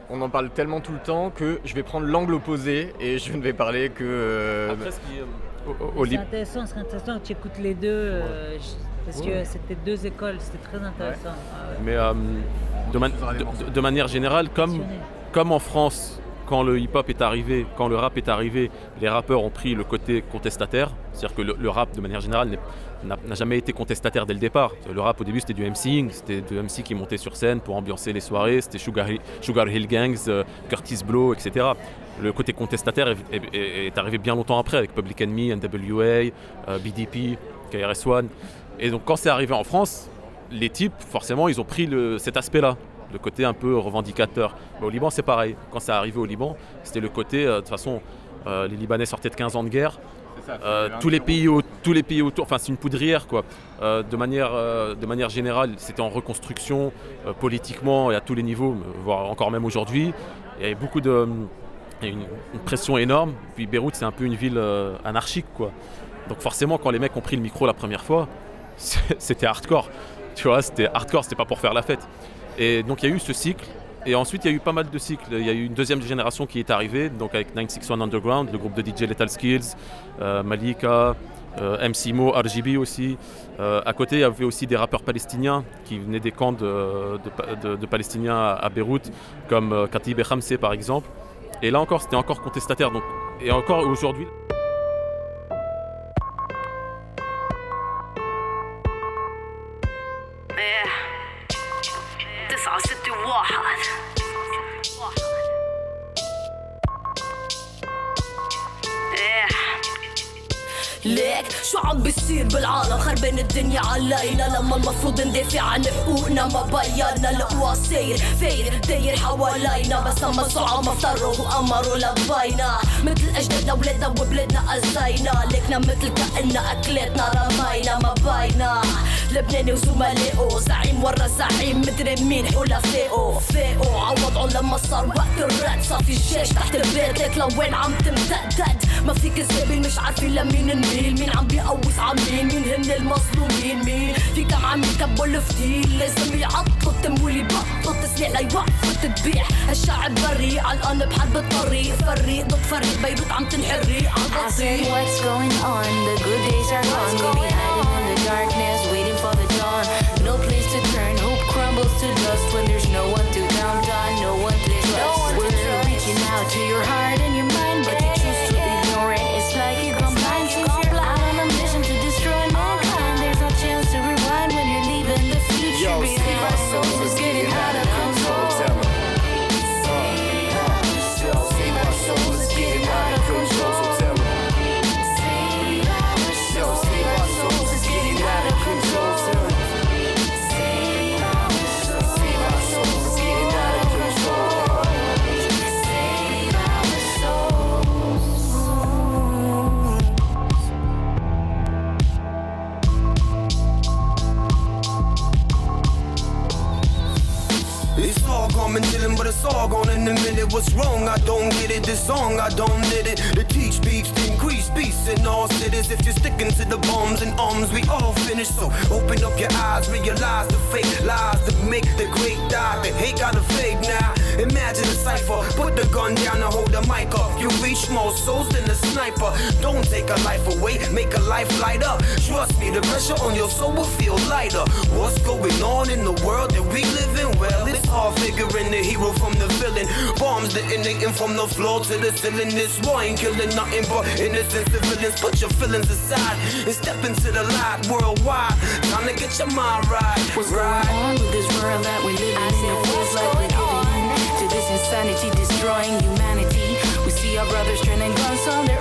on en parle tellement tout le temps que je vais prendre l'angle opposé et je ne vais parler que. euh, Après, ce qui, euh, au- au C'est intéressant, c'est intéressant que tu écoutes les deux, euh, parce Ouais. que c'était deux écoles, c'était très intéressant. Ah ouais. Mais euh, de, man- de- de- de manière générale, comme, comme en France, quand le hip-hop est arrivé, quand le rap est arrivé, les rappeurs ont pris le côté contestataire. C'est-à-dire que le, le rap, de manière générale, n'est- n'a jamais été contestataire dès le départ. Le rap, au début, c'était du MCing, c'était du MC qui montait sur scène pour ambiancer les soirées, c'était Sugar, Hill- Gangs, euh, Curtis Blow, etc. Le côté contestataire est, arrivé bien longtemps après, avec Public Enemy, NWA, euh, BDP, KRS-One. Et donc, quand c'est arrivé en France, les types, forcément, ils ont pris cet aspect-là, le côté un peu revendicateur. Mais au Liban, c'est pareil. Quand c'est arrivé au Liban, c'était le côté, euh, de toute façon, les Libanais sortaient de 15 ans de guerre. Euh, tous, les pays au- tous les pays autour, enfin c'est une poudrière quoi. Euh, de, manière, euh, de manière générale, c'était en reconstruction politiquement et à tous les niveaux, voire encore même aujourd'hui. Il y avait beaucoup de, a une, une pression énorme. Puis Beyrouth, c'est un peu une ville anarchique quoi. Donc forcément, quand les mecs ont pris le micro la première fois, c'était hardcore. Tu vois, c'était hardcore, c'était pas pour faire la fête. Et donc il y a eu ce cycle. Et ensuite, il y a eu pas mal de cycles. Il y a eu une deuxième génération qui est arrivée, donc avec 961 Underground, le groupe de DJ Lethal Skills, euh, Malika, euh, MC Mo, RGB aussi. Euh, à côté, il y avait aussi des rappeurs palestiniens qui venaient des camps de, de Pa- de- de Palestiniens à, Beyrouth, comme euh, Khatib et Khamseh par exemple. Et là encore, c'était encore contestataire. Donc, et encore aujourd'hui, 不好 ليك؟ شو عم بيصير بالعالم؟ خربان الدنيا علينا لما المفروض ندافع عن حقوقنا ما بينا القوى سير فاير. داير حوالينا بس لما الصعب افتروا وأمروا لبينا مثل أجدادنا ولادنا وبلادنا قزينا لكنا مثل كأننا أكلاتنا رمينا ما بينا لبناني وزملائه زعيم ورا زعيم مدري مين حلفائه فاقوا. عوضعوا لما صار وقت الرد صافي الجيش تحت البيت. لك لوين عم تمتدد؟ ما في كذابين مش عارفين لمين نميل مين عم بيقوس؟ عم مين مين هن المظلومين؟ مين؟ في كم عم يكبوا الفتيل؟ لازم يعطلوا التمويل يبطلوا التسليح ليوقفوا التذبيح. الشعب بريء علقان بحرب الطريق. فريق ضد فريق بيروت عم تنحرق بطيق what's going on? The good days are gone. Hiding in the darkness, what's wrong, I don't get it. This song, I don't need it. The teach beats increase peace in all cities. If you're sticking to the bombs and arms, we all finish. So open up your eyes, realize the fake lies that make the great die. The hate gotta fade now. Imagine a cipher. Put the gun down and hold the mic up. You reach more souls than a sniper. Don't take a life away, make a life light up. Trust me, the pressure on your soul will feel lighter. What's going on in the world that we live in? Well, it's hard figuring the hero from the villain. Bombs detonating from the floor to the ceiling. This war ain't killing nothing but innocent civilians. Put your feelings aside and step into the light worldwide. Time to get your mind right. What's right. going on with this world that we live in? It feels like we're giving in to this insanity, destroying humanity. We see our brothers turning guns on their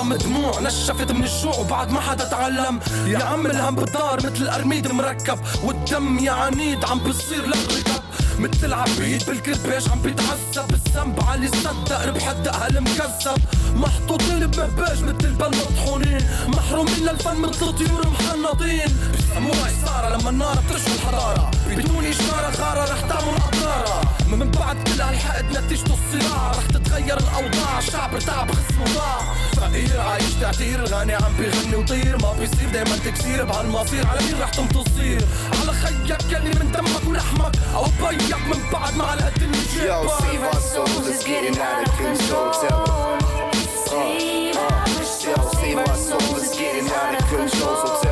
ومحطم دموع نشفت من الجوع وبعد ما حدا تعلم. يا عم الهم بالدار مثل الارميد مركب والدم يا عنيد عم بيصير للركب مثل العبيد بالكرباج عم بيتعذب الذنب علي صدق ربح الدقها المكذب محطوطين بمهباج مثل البل مطحونين محرومين للفن مثل الطيور محنطين. بيسموها إثارة لما النار بتشعل الحضارة بدون إشارة غارة رح تعمل أضرارها من بعد كل هالحقد نتيجته الصراع. رح تتغير الأوضاع. شعب ارتاع بخصمه ضاع. فقير عايش تعتير. الغني عم بيغني وطير. ما بيصير دايما تكسير. بهالمصير على مين رح تصير؟ على خيك يلي من دمك ولحمك أو بيك من بعد ما على قد Yo, save our souls, it's getting out of control. Tell me. Save Uh, uh, yo, save our souls, it's getting out of control. So tell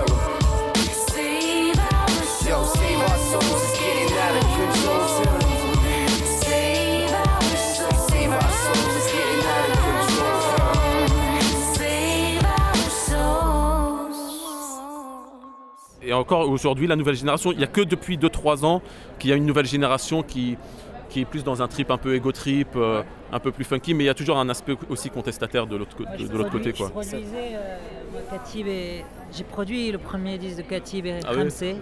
Et encore aujourd'hui, la nouvelle génération, il n'y a que depuis 2-3 ans qu'il y a une nouvelle génération qui, qui est plus dans un trip un peu ego trip, euh, un peu plus funky, mais il y a toujours un aspect aussi contestataire de l'autre de, je de l'autre côté. produis- Quoi. Je produisais euh, et j'ai produit le premier disque de Katib et Ah oui Ramsey.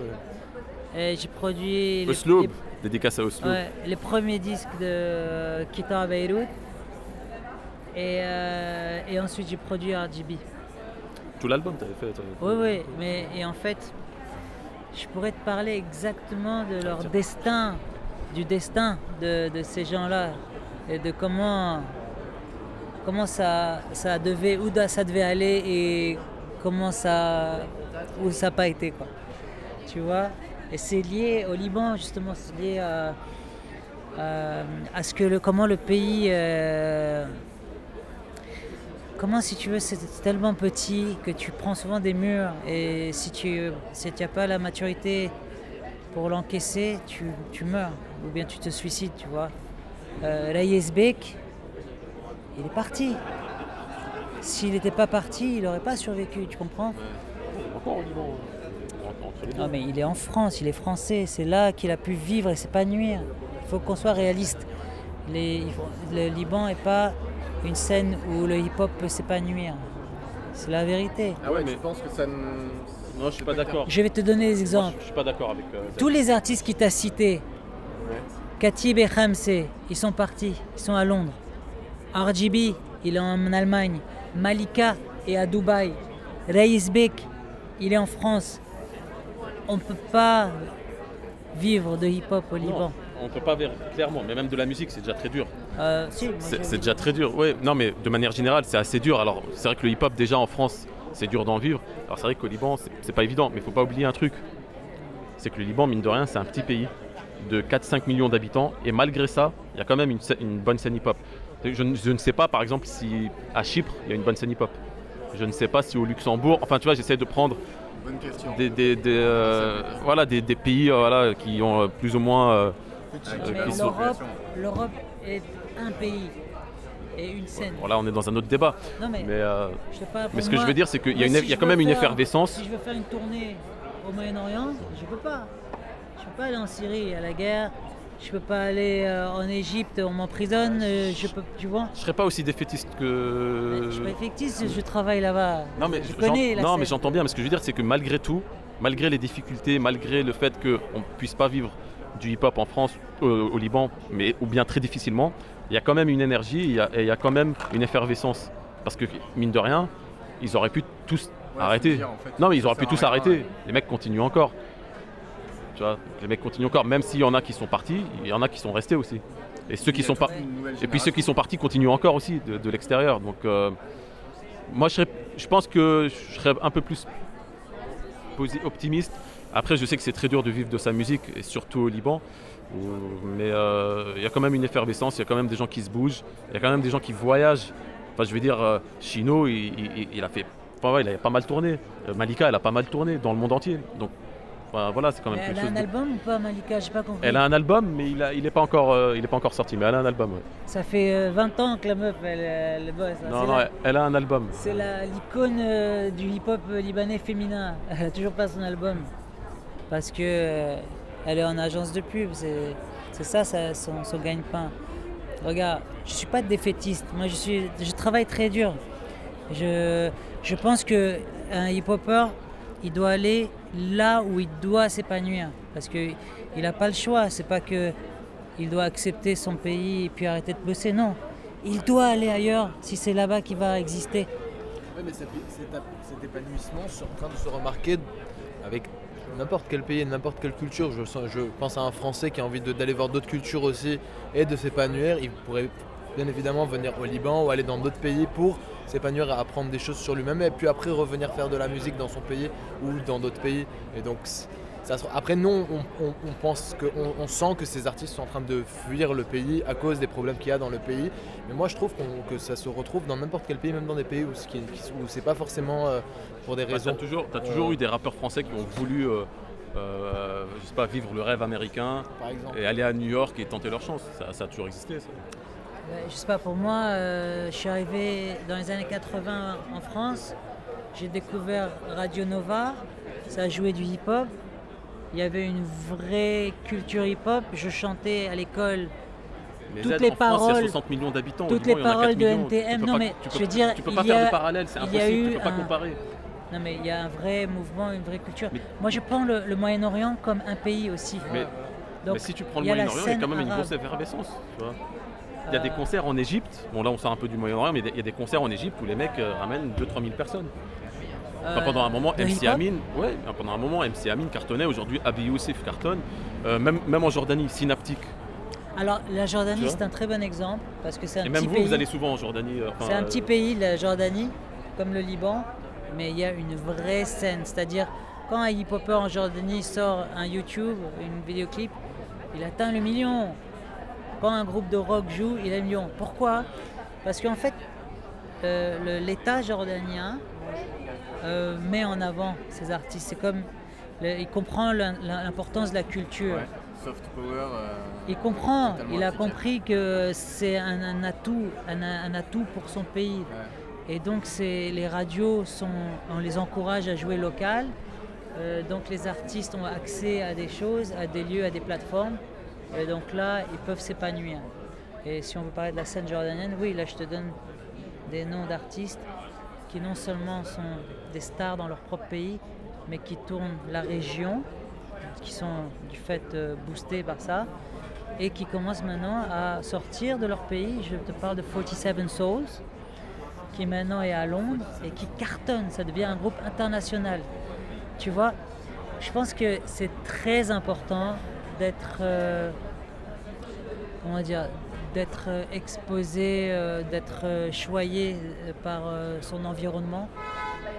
Et j'ai produit Oslo, les- dédicace à Oslo. ouais, les premiers disques de Kita à Beyrouth. Et, euh, et ensuite j'ai produit RGB. Tout l'album, tu avais fait. Oui, oui, mais et en fait, je pourrais te parler exactement de leur destin, du destin de, de ces gens-là et de comment, comment ça, ça devait, où ça devait aller et comment ça, où ça n'a pas été, quoi. Tu vois? Et c'est lié au Liban, justement, c'est lié à, à, à ce que le, comment le pays. euh, Comment, si tu veux, c'est tellement petit que tu prends souvent des murs et si tu si n'as pas la maturité pour l'encaisser, tu, tu meurs ou bien tu te suicides, tu vois. Euh, Bek, il est parti. S'il n'était pas parti, il n'aurait pas survécu, tu comprends? Encore au Liban. entre les deux. Non mais il est en France, il est français, c'est là qu'il a pu vivre et s'épanouir. Il faut qu'on soit réaliste. Les- le Liban n'est pas une scène où le hip-hop peut s'épanouir. C'est la vérité. Ah ouais, mais je pense que ça ne. Non, je suis pas d'accord. Je vais te donner des exemples. je, je suis pas d'accord avec. euh, Tous les artistes qui t'as cités, Katib et Khamse, ils sont partis, ils sont à Londres. RGB, il est en Allemagne. Malika est à Dubaï. Reis Bek, il est en France. On ne peut pas vivre de hip-hop au Liban. On peut pas ver- clairement, mais même de la musique, c'est déjà très dur. Euh, si, C'est déjà très dur. Ouais, non, mais de manière générale, c'est assez dur. Alors, c'est vrai que le hip-hop, déjà en France, c'est dur d'en vivre. Alors, c'est vrai qu'au Liban, c'est- c'est pas évident, mais il faut pas oublier un truc. C'est que le Liban, mine de rien, c'est un petit pays de 4-5 millions d'habitants. Et malgré ça, il y a quand même une, bonne scène hip-hop. Je, ne- je ne sais pas, par exemple, si à Chypre, il y a une bonne scène hip-hop. Je ne sais pas si au Luxembourg. Enfin, tu vois, j'essaie de prendre Bonne question. des, des- des, euh, voilà, des, des pays euh, voilà, qui ont euh, plus ou moins. Mais qui sont- l'Europe, l'Europe est un pays et une scène. Voilà, on est dans un autre débat. Non, mais- euh, pas, mais ce que je veux dire, c'est qu'il y, a moi, une- si il y a je quand même une effervescence. Si je veux faire une tournée au Moyen-Orient, je peux pas. Je peux pas aller en Syrie, à la guerre. Je peux pas aller euh, en Égypte, on m'emprisonne. euh, je peux, tu vois. Je serais pas aussi défaitiste que. Je suis pas effectif, je travaille là-bas. Non mais, je j'en- connais la non, mais scène. j'entends bien, mais ce que je veux dire, c'est que malgré tout, malgré les difficultés, malgré le fait qu'on ne puisse pas vivre du hip-hop en France, au Liban, mais ou bien très difficilement, il y a quand même une énergie, il y a, et il y a quand même une effervescence. Parce que, mine de rien, ils auraient pu tous arrêter. dire, en fait, non, mais ils auraient pu tous arrêter. Les mecs continuent encore. Tu vois, les mecs continuent encore, même s'il y en a qui sont partis, il y en a qui sont restés aussi. Et ceux qui sont pas, et puis ceux qui sont partis continuent encore aussi de, de l'extérieur. Donc, euh, moi, je, serais- je pense que je serais un peu plus optimiste. Après, je sais que c'est très dur de vivre de sa musique, et surtout au Liban. où- mais euh, il y a quand même une effervescence, il y a quand même des gens qui se bougent, il y a quand même des gens qui voyagent. Enfin, je veux dire, euh, Chino, il, il- il a fait, enfin, ouais, il a pas mal tourné. Euh, Malika, elle a pas mal tourné dans le monde entier. Donc, enfin, voilà, c'est quand même Mais quelque elle a chose. un de- album ou pas, Malika? J'ai pas compris. Elle a un album, mais il n'est il pas, encore, euh, il est pas encore sorti. Mais elle a un album. ouais. Ça fait euh, 20 ans que la meuf, elle, bosse. hein. Non, non, la- elle, a un album. C'est l'icône du hip-hop libanais féminin. Elle a toujours pas son album. Parce que euh, elle est en agence de pub. C'est ça, ça, son, son gagne-pain. Regarde, je suis pas défaitiste. Moi, je, suis, je travaille très dur. Je, je pense que un hip-hopper, il doit aller là où il doit s'épanouir. Parce qu'il n'a pas le choix. C'est pas que il doit accepter son pays et puis arrêter de bosser. Non. Il doit aller ailleurs si c'est là-bas qu'il va exister. Ouais, mais cet, cet- épanouissement en train de se remarquer avec n'importe quel pays, n'importe quelle culture. Je, pense à un Français qui a envie d'aller voir d'autres cultures aussi et de s'épanouir. Il pourrait bien évidemment venir au Liban ou aller dans d'autres pays pour s'épanouir apprendre des choses sur lui-même et puis après revenir faire de la musique dans son pays ou dans d'autres pays. Et donc ça se- après nous on, on- on pense que on, on sent que ces artistes sont en train de fuir le pays à cause des problèmes qu'il y a dans le pays. Mais moi je trouve que ça se retrouve dans n'importe quel pays, même dans des pays où, où c'est pas forcément euh, pour des Bah, raisons. t'as toujours, t'as toujours eu des rappeurs français qui ont voulu, euh, euh, je sais pas, vivre le rêve américain Par exemple. et aller à New York et tenter leur chance. Ça, ça a toujours existé. Ça. Euh, Je sais pas, pour moi, euh, je suis arrivé dans les années 80 en France. J'ai découvert Radio Nova. Ça a joué du hip-hop. Il y avait une vraie culture hip-hop. Je chantais à l'école Mais toutes Z, les en France, il y a paroles. 60 millions d'habitants. Toutes les paroles 4 de millions. NTM. Non, pas- mais tu je peux- veux dire, tu peux pas y faire a- de parallèle, c'est impossible. Tu peux pas un- comparer. Non, mais il y a un vrai mouvement, une vraie culture. Moi, je prends le, le Moyen-Orient comme un pays aussi. Mais, Donc, mais si tu prends le Moyen-Orient, il y a quand même une grosse effervescence. tu vois. Il y a des Euh. concerts en Égypte. Bon, là, on sort un peu du Moyen-Orient, mais il y a des concerts en Égypte où les mecs euh, ramènent 2-3 000 personnes. Enfin, Euh, pendant un moment, MC Amin, ouais, pendant un moment, MC Amin cartonnait. Aujourd'hui, Abi Youssef cartonne. Euh, même, même en Jordanie, Synaptique. Alors, la Jordanie, c'est un très bon exemple parce que c'est un Et petit même vous, pays. vous allez souvent en Jordanie. euh, C'est un petit pays, la Jordanie, comme le Liban, mais il y a une vraie scène. C'est-à-dire, quand un hip-hopper en Jordanie sort un YouTube, une vidéoclip, il atteint le million. Quand un groupe de rock joue, il a le million. Pourquoi? Parce qu'en fait, euh, l'État jordanien euh, met en avant ces artistes. C'est comme. le- il comprend l'im- l'importance de la culture. Ouais, soft power. euh, Il comprend, il a compris que c'est un, un atout, un, un atout pour son pays. Et donc c'est les radios sont, on les encourage à jouer local. Euh, donc les artistes ont accès à des choses, à des lieux, à des plateformes. Et donc là, ils peuvent s'épanouir. Et si on veut parler de la scène jordanienne, oui, là je te donne des noms d'artistes qui non seulement sont des stars dans leur propre pays, mais qui tournent la région, qui sont du fait euh, boostés par ça, et qui commencent maintenant à sortir de leur pays. Je te parle de 47 Souls, qui maintenant est à Londres et qui cartonne, ça devient un groupe international. Tu vois, je pense que c'est très important d'être, euh, comment dire, d'être euh, exposé, euh, d'être euh, choyé par son environnement,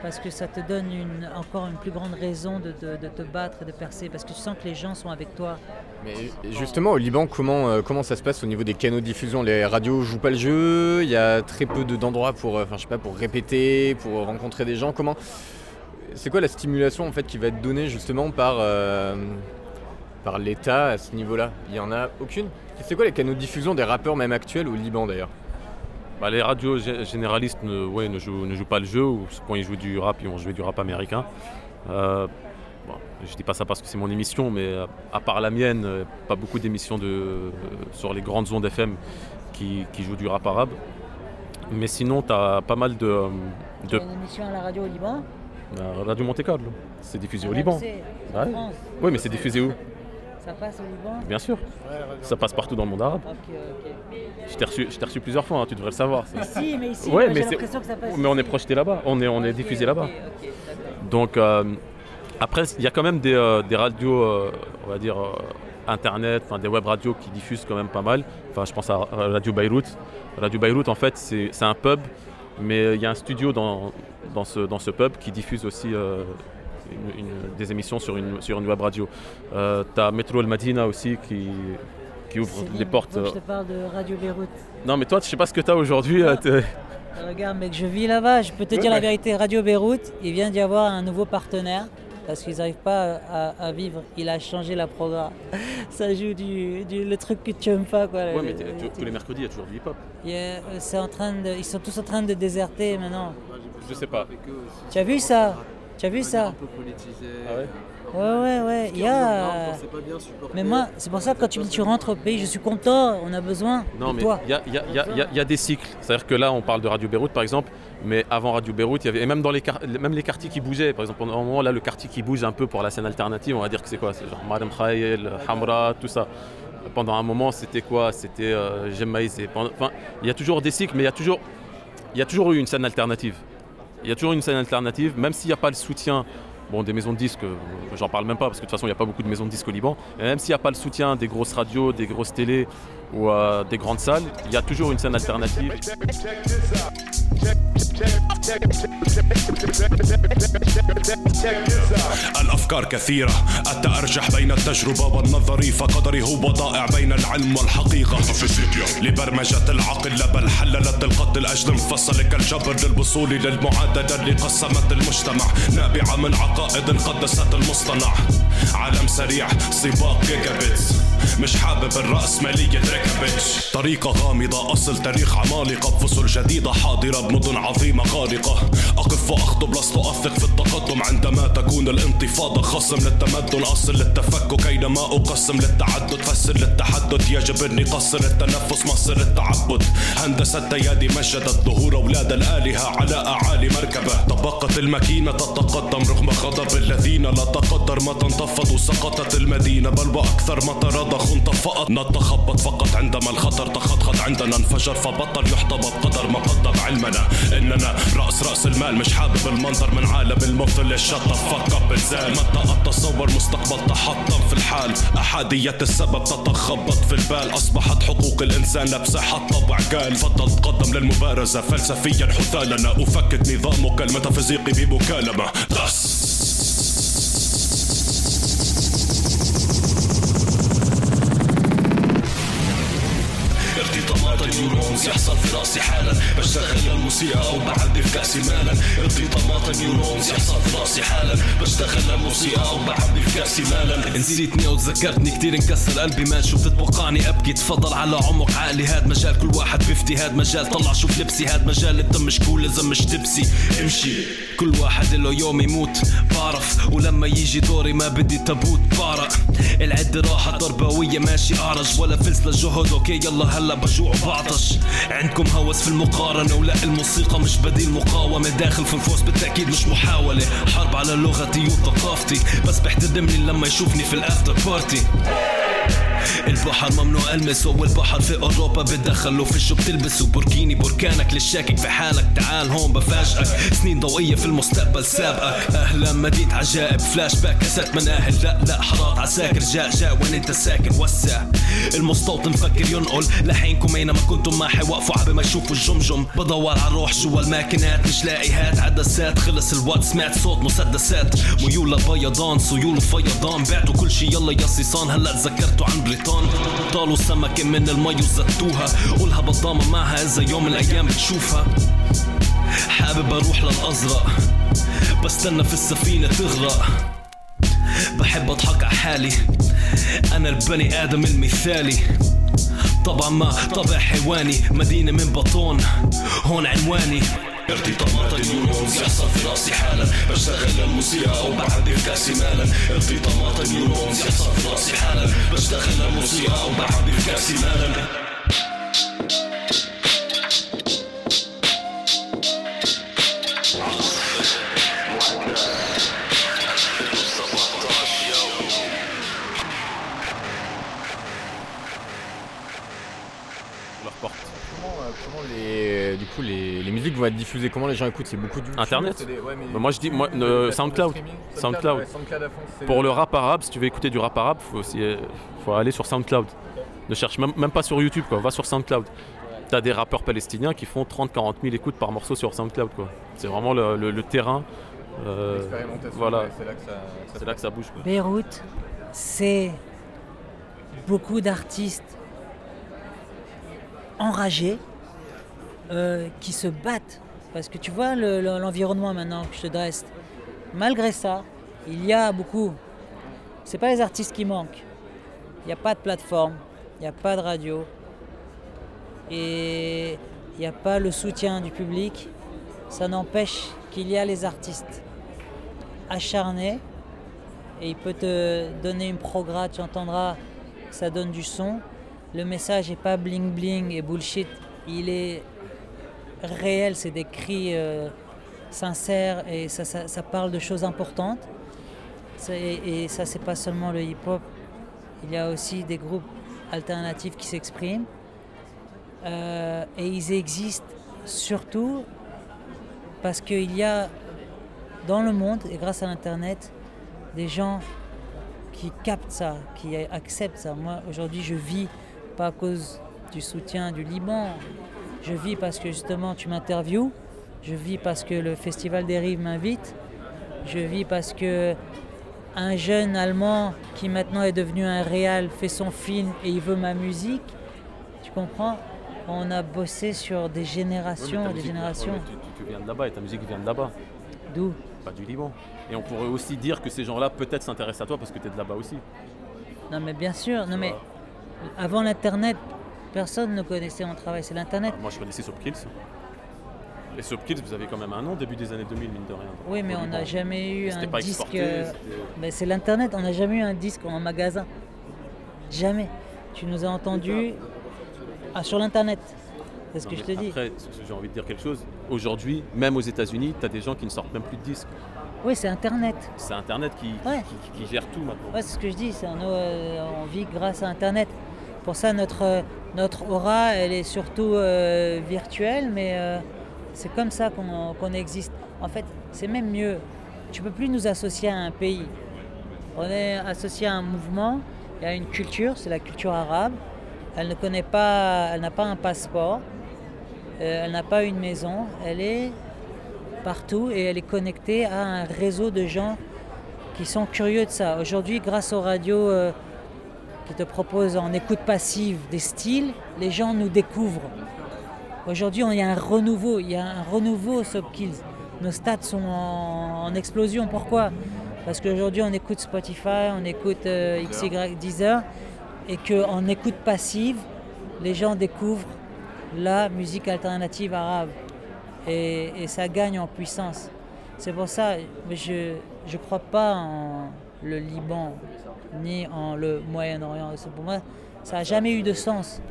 parce que ça te donne une, encore une plus grande raison de, te battre et de percer, parce que tu sens que les gens sont avec toi. Mais justement, au Liban, comment, ça se passe au niveau des canaux de diffusion? Les radios jouent pas le jeu, il y a très peu de- d'endroits pour, enfin, pour répéter, pour rencontrer des gens? Comment C'est quoi la stimulation en fait qui va être donnée justement par, par l'État à ce niveau-là? Il y en a aucune? C'est quoi les canaux de diffusion des rappeurs même actuels au Liban d'ailleurs? Bah, les radios gé- généralistes ne, ouais, ne, jouent, ne jouent pas le jeu, ou quand ils jouent du rap, ils vont jouer du rap américain. Euh, bon, je dis pas ça parce que c'est mon émission, mais euh, à part la mienne, euh, pas beaucoup d'émissions de, euh, sur les grandes ondes FM qui, qui jouent du rap arabe. Mais sinon, tu as pas mal de. Il y de a une émission à la radio au Liban? euh, Radio Monte Carlo. C'est diffusé au Ah, Liban. Ouais. Oui, mais c'est diffusé où? Ça passe au Liban Bien sûr. Ça passe partout dans le monde arabe. Ok, ok. Je t'ai reçu, plusieurs fois, hein, tu devrais le savoir. mais ici, Ouais, moi, mais j'ai c'est- l'impression que ça passe Mais on est projeté là-bas, on est, on est diffusé là-bas. Donc euh, après, il y a quand même des, euh, des radios, euh, on va dire, internet, enfin, des web radios qui diffusent quand même pas mal. Enfin, je pense à Radio Beyrouth. Radio Beyrouth, en fait, c'est c'est un pub, mais il y a un studio dans, dans, ce, dans ce pub qui diffuse aussi une- une- des émissions sur une, sur une web radio. Euh, tu as Metro El Madina aussi qui, qui ouvre Céline, les portes. euh. Je te parle de Radio Beyrouth. Non, mais toi, je sais pas ce que tu as aujourd'hui. t'es- Regarde, mec, je vis là-bas. Je peux te Ouais, dire la vérité. Radio Beyrouth, il vient d'y avoir un nouveau partenaire parce qu'ils n'arrivent pas à, à vivre. Il a changé la programme. Ça joue du, du- le truc que tu aimes pas, quoi. Ouais, Le- mais tous les mercredis, il y a toujours du hip-hop. En train de, ils sont tous en train de déserter maintenant. Je sais pas. Tu as vu ça? Tu as vu ça Un peu politisé. Ah ouais Ouais, ouais, ouais. Il y a. c'est pas bien supporté. Mais moi, c'est pour ça que quand tu me dis tu rentres au pays, je suis content. On a besoin Non, de mais toi. il y a, il y a- il y a- il y a- il y a des cycles. C'est-à-dire que là, on parle de Radio Beyrouth, par exemple, mais avant Radio Beyrouth, il y avait, et même dans les, même les quartiers qui bougeaient, par exemple, pendant un moment, là, le quartier qui bouge un peu pour la scène alternative, on va dire que c'est quoi C'est genre Marem Khayel, Hamra, tout ça. Pendant un moment, c'était quoi C'était euh, Enfin, il y a toujours des cycles, mais il y a toujours, il y a toujours eu une scène alternative. Il y a toujours une scène alternative, même s'il n'y a pas le soutien bon, des maisons de disques, euh, j'en parle même pas parce que de toute façon il n'y a pas beaucoup de maisons de disques au Liban, et même s'il n'y a pas le soutien des grosses radios, des grosses télés ou euh, des grandes salles, il y a toujours une scène alternative. الأفكار كثيرة. أتى أرجح بين التجربة والنظري فقدري هو ضائع بين العلم والحقيقة. لبرمجة العقل لا بل حللت القتل الأجل انفصل كالجبر للوصول للمعادلة اللي قسمت المجتمع. نابعة من عقائد قدست المصطنع. عالم سريع سباق جيجا بيتس مش حابب الرأسمالية. طريقة غامضة أصل تاريخ عمالقة. بفصل جديدة حاضرة بمدن عظيمة غارقة أقف وأخطب لست أثق في التقدم. عندما تكون الانتفاضة خصم للتمدن أصل للتفكك أينما أقسم. للتعدد فسر للتحدث يجب أني قصر التنفس مصر التعبد هندسة أيادي مجدت ظهور أولاد الآلهة على أعالي مركبة. طبقت الماكينة تتقدم رغم غضب الذين لا تقدر. متى انتفضوا سقطت المدينة بل وأكثر متى رضخ انطفأت نتخبط فقط عندما الخطر تخطخط عندنا. انفجر فبطل يحتضى بقدر ما قدم علمنا. إننا رأس رأس المال مش حابب المنظر من عالم المثل الشطة فك اب الزال متى أتصور مستقبل تحطم في الحال؟ أحادية السبب تتخبط في البال. أصبحت حقوق الإنسان لبسة حطة وعقال فضل تقدم للمبارزة فلسفيا حثالنا أفكك نظامك الميتافيزيقي بمكالمة. دس النيورونز يحصل في رأسي حالا. بشتغل للموسيقى أو بعبي في كأسي مالا. ارتطامات النيورونز يحصل في رأسي حالا. بشتغل للموسيقى أو بعبي في كأسي مالا. نسيتني وتذكرتني كتير انكسر قلبي مان شو بتتوقعني أبكي تفضل على عمق عقلي. هاد مجال كل واحد بيفتي. هاد مجال طلع شوف لبسي. هاد مجال الدم مش كول لازم مش تبسي امشي. كل واحد له يوم يموت. بعرف. ولما يجي دوري ما بدي تابوت بعرق العد راحة تربوية. ماشي أعرج. ولا فلس للجهد أوكي يلا هلا بجوع وبعطش عندكم هوس في المقارنة ولا الموسيقى مش بديل مقاومة. داخل في الفوز بالتأكيد مش محاولة. حرب على لغتي وثقافتي. بس بيحترمني لما يشوفني في الافتر بارتي البحر ممنوع المسه والبحر في أوروبا بتدخلوا في شو بتلبسوا بوركيني بركانك للشاكك. في حالك تعال هون بفاجئك. سنين ضوئية في المستقبل سابقك. أهلا مدينة عجائب. فلاش باك كاسات مناهل لا لا حارات عساكر جاء جاء وين أنت ساكن وسع. المستوطن فكر ينقل. لحينكم أينما كنتم ما حيوقفوا عبي ما يشوفوا الجمجم. بدور على الروح جوا الماكينات. مش لاقي هات عدسات. خلص الوقت سمعت صوت مسدسات. ميول بيضان سيول وفيضان بعتوا كل شي يلا يا صيصان. هلا تذكرتوا عن بريطان طالوا سمكة من المي وزتوها. قولها بتضامن معها إذا يوم من الأيام بتشوفها. حابب أروح للأزرق. بستنى في السفينة تغرق. بحب أضحك على حالي. أنا البني آدم المثالي. طبعا ما طبع حيواني. مدينة من بطون. هون عنواني. ارتطامات النيورونز يحصل في رأسي حالا. بشتغل للموسيقى أو بعبي في كاسي مالا ارتطامات النيورونز يحصل في رأسي حالا. بشتغل للموسيقى أو بعبي في كاسي مالا. Coup, les, les musiques vont être diffusées Comment les gens écoutent? C'est beaucoup de YouTube, Internet? C'est des- ouais, mais- Bah, Moi je dis moi, euh, SoundCloud. SoundCloud. ouais, SoundCloud à fond, c'est- Pour le rap arabe, si tu veux écouter du rap arabe, faut, aussi, euh, faut aller sur SoundCloud. Ne cherche même, même pas sur YouTube, quoi. va sur SoundCloud. T'as des rappeurs palestiniens qui font 30-40 000 écoutes par morceau sur SoundCloud. quoi. C'est vraiment le, le- le terrain. euh, voilà. c'est là là que ça bouge. quoi. Beyrouth, c'est beaucoup d'artistes enragés euh, qui se battent. Parce que tu vois le- le- l'environnement maintenant que je te dresse. Malgré ça, il y a beaucoup. C'est pas les artistes qui manquent. Il n'y a pas de plateforme, il n'y a pas de radio. Et il n'y a pas le soutien du public. Ça n'empêche qu'il y a les artistes acharnés et il peut te donner une prograde, tu entendras, ça donne du son. Le message n'est pas bling bling et bullshit, il est réel, c'est des cris euh, sincères et ça, ça- parle de choses importantes. Et ça, c'est pas seulement le hip-hop, il y a aussi des groupes alternatifs qui s'expriment. Euh, et ils existent surtout parce qu'il y a dans le monde, et grâce à l'Internet, des gens qui captent ça, qui acceptent ça. Moi, aujourd'hui, je vis pas à cause du soutien du Liban. Je vis parce que justement, tu m'interviews. Je vis parce que le Festival des Rives m'invite. Je vis parce que un jeune Allemand qui maintenant est devenu un réal fait son film et il veut ma musique. Tu comprends? On a bossé sur des générations, ta des musique- générations. tu, tu- tu viens de là-bas et ta musique vient de là-bas. D'où? Pas du Liban. Et on pourrait aussi dire que ces gens-là peut-être s'intéressent à toi parce que tu es de là-bas aussi. Non mais bien sûr, non mais avant l'internet, personne ne connaissait mon travail, c'est l'internet. Moi je connaissais Soapkills. Et Soapkills, vous avez quand même un nom début des années 2000, mine de rien. Oui mais on n'a jamais eu un pas disque. exporté, euh, mais c'est l'internet, on n'a jamais eu un disque en magasin. Jamais. Tu nous as entendus ah, sur l'internet. C'est ce Non, que je te dis. Après, j'ai envie de dire quelque chose. Aujourd'hui, même aux États-Unis, tu as des gens qui ne sortent même plus de disques. Oui, c'est internet. C'est Internet qui, Ouais. qui- qui gère tout maintenant. Ouais, c'est ce que je dis, c'est un, euh, on vit grâce à Internet. Pour ça, notre, euh, notre aura, elle est surtout euh, virtuelle, mais euh, c'est comme ça qu'on existe. En fait, c'est même mieux. Tu peux plus nous associer à un pays. On est associé à un mouvement, y a une culture, c'est la culture arabe. Elle ne connaît pas, elle n'a pas un passeport, elle n'a pas une maison, elle est partout et elle est connectée à un réseau de gens qui sont curieux de ça. Aujourd'hui, grâce aux radios qui te proposent en écoute passive des styles, les gens nous découvrent. Aujourd'hui, il y a un renouveau, il y a un renouveau Kills. Nos stats sont en, explosion. Pourquoi? Parce qu'aujourd'hui, on écoute Spotify, on écoute euh, XY Deezer, et qu'en écoute passive, les gens découvrent la musique alternative arabe. Et, et ça gagne en puissance. C'est pour ça, je ne crois pas en le Liban, ni en le Moyen-Orient. Pour moi, ça n'a jamais eu de sens.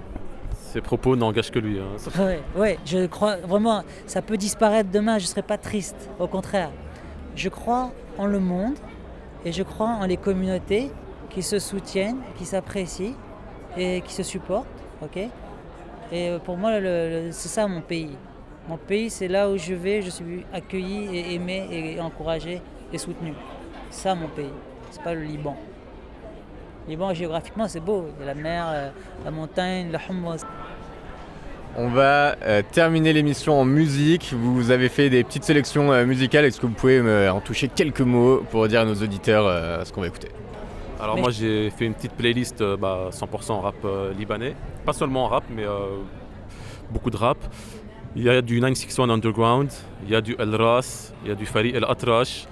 Ses propos n'engagent que lui. hein. Ouais, ouais, je crois vraiment, ça peut disparaître demain, je ne serai pas triste. Au contraire, je crois en le monde et je crois en les communautés qui se soutiennent, qui s'apprécient et qui se supportent. ok? Et euh, pour moi, c'est ça mon pays. Mon pays, c'est là où je vais, je suis accueilli et aimé et encouragé et soutenu. C'est ça mon pays, c'est pas le Liban. Liban, géographiquement, c'est beau. Il y a la mer, euh, la montagne, le hummus. On va euh, terminer l'émission en musique. Vous avez fait des petites sélections euh, musicales. Est-ce que vous pouvez me- en toucher quelques mots pour dire à nos auditeurs euh, ce qu'on va écouter? Alors Mais- moi j'ai fait une petite playlist euh, bah, 100% rap euh, libanais. Pas seulement rap, mais euh, beaucoup de rap. Il y a du 961 Underground, il y a du El Ras, il y a du Farid El Atrash,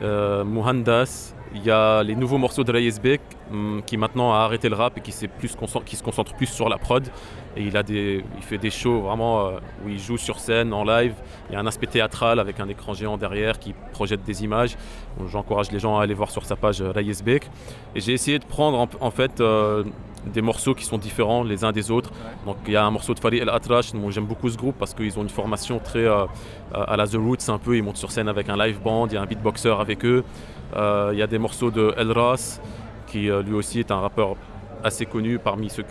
euh, Muhandas, il y a les nouveaux morceaux de Bek, hum, qui maintenant a arrêté le rap et qui, plus se concentre plus sur la prod. Et il, a des, il fait des shows vraiment euh, où il joue sur scène, en live. Il y a un aspect théâtral avec un écran géant derrière qui projette des images. J'encourage les gens à aller voir sur sa page euh, Beek. Et j'ai essayé de prendre en, en fait euh, des morceaux qui sont différents les uns des autres. Donc il y a un morceau de Farid El Atrash, j'aime beaucoup ce groupe parce qu'ils ont une formation très euh, à la The Roots un peu, ils montent sur scène avec un live band, il y a un beatboxer avec eux. Euh, Il y a des morceaux de El Ras qui euh, lui aussi est un rappeur assez connu parmi, ceux,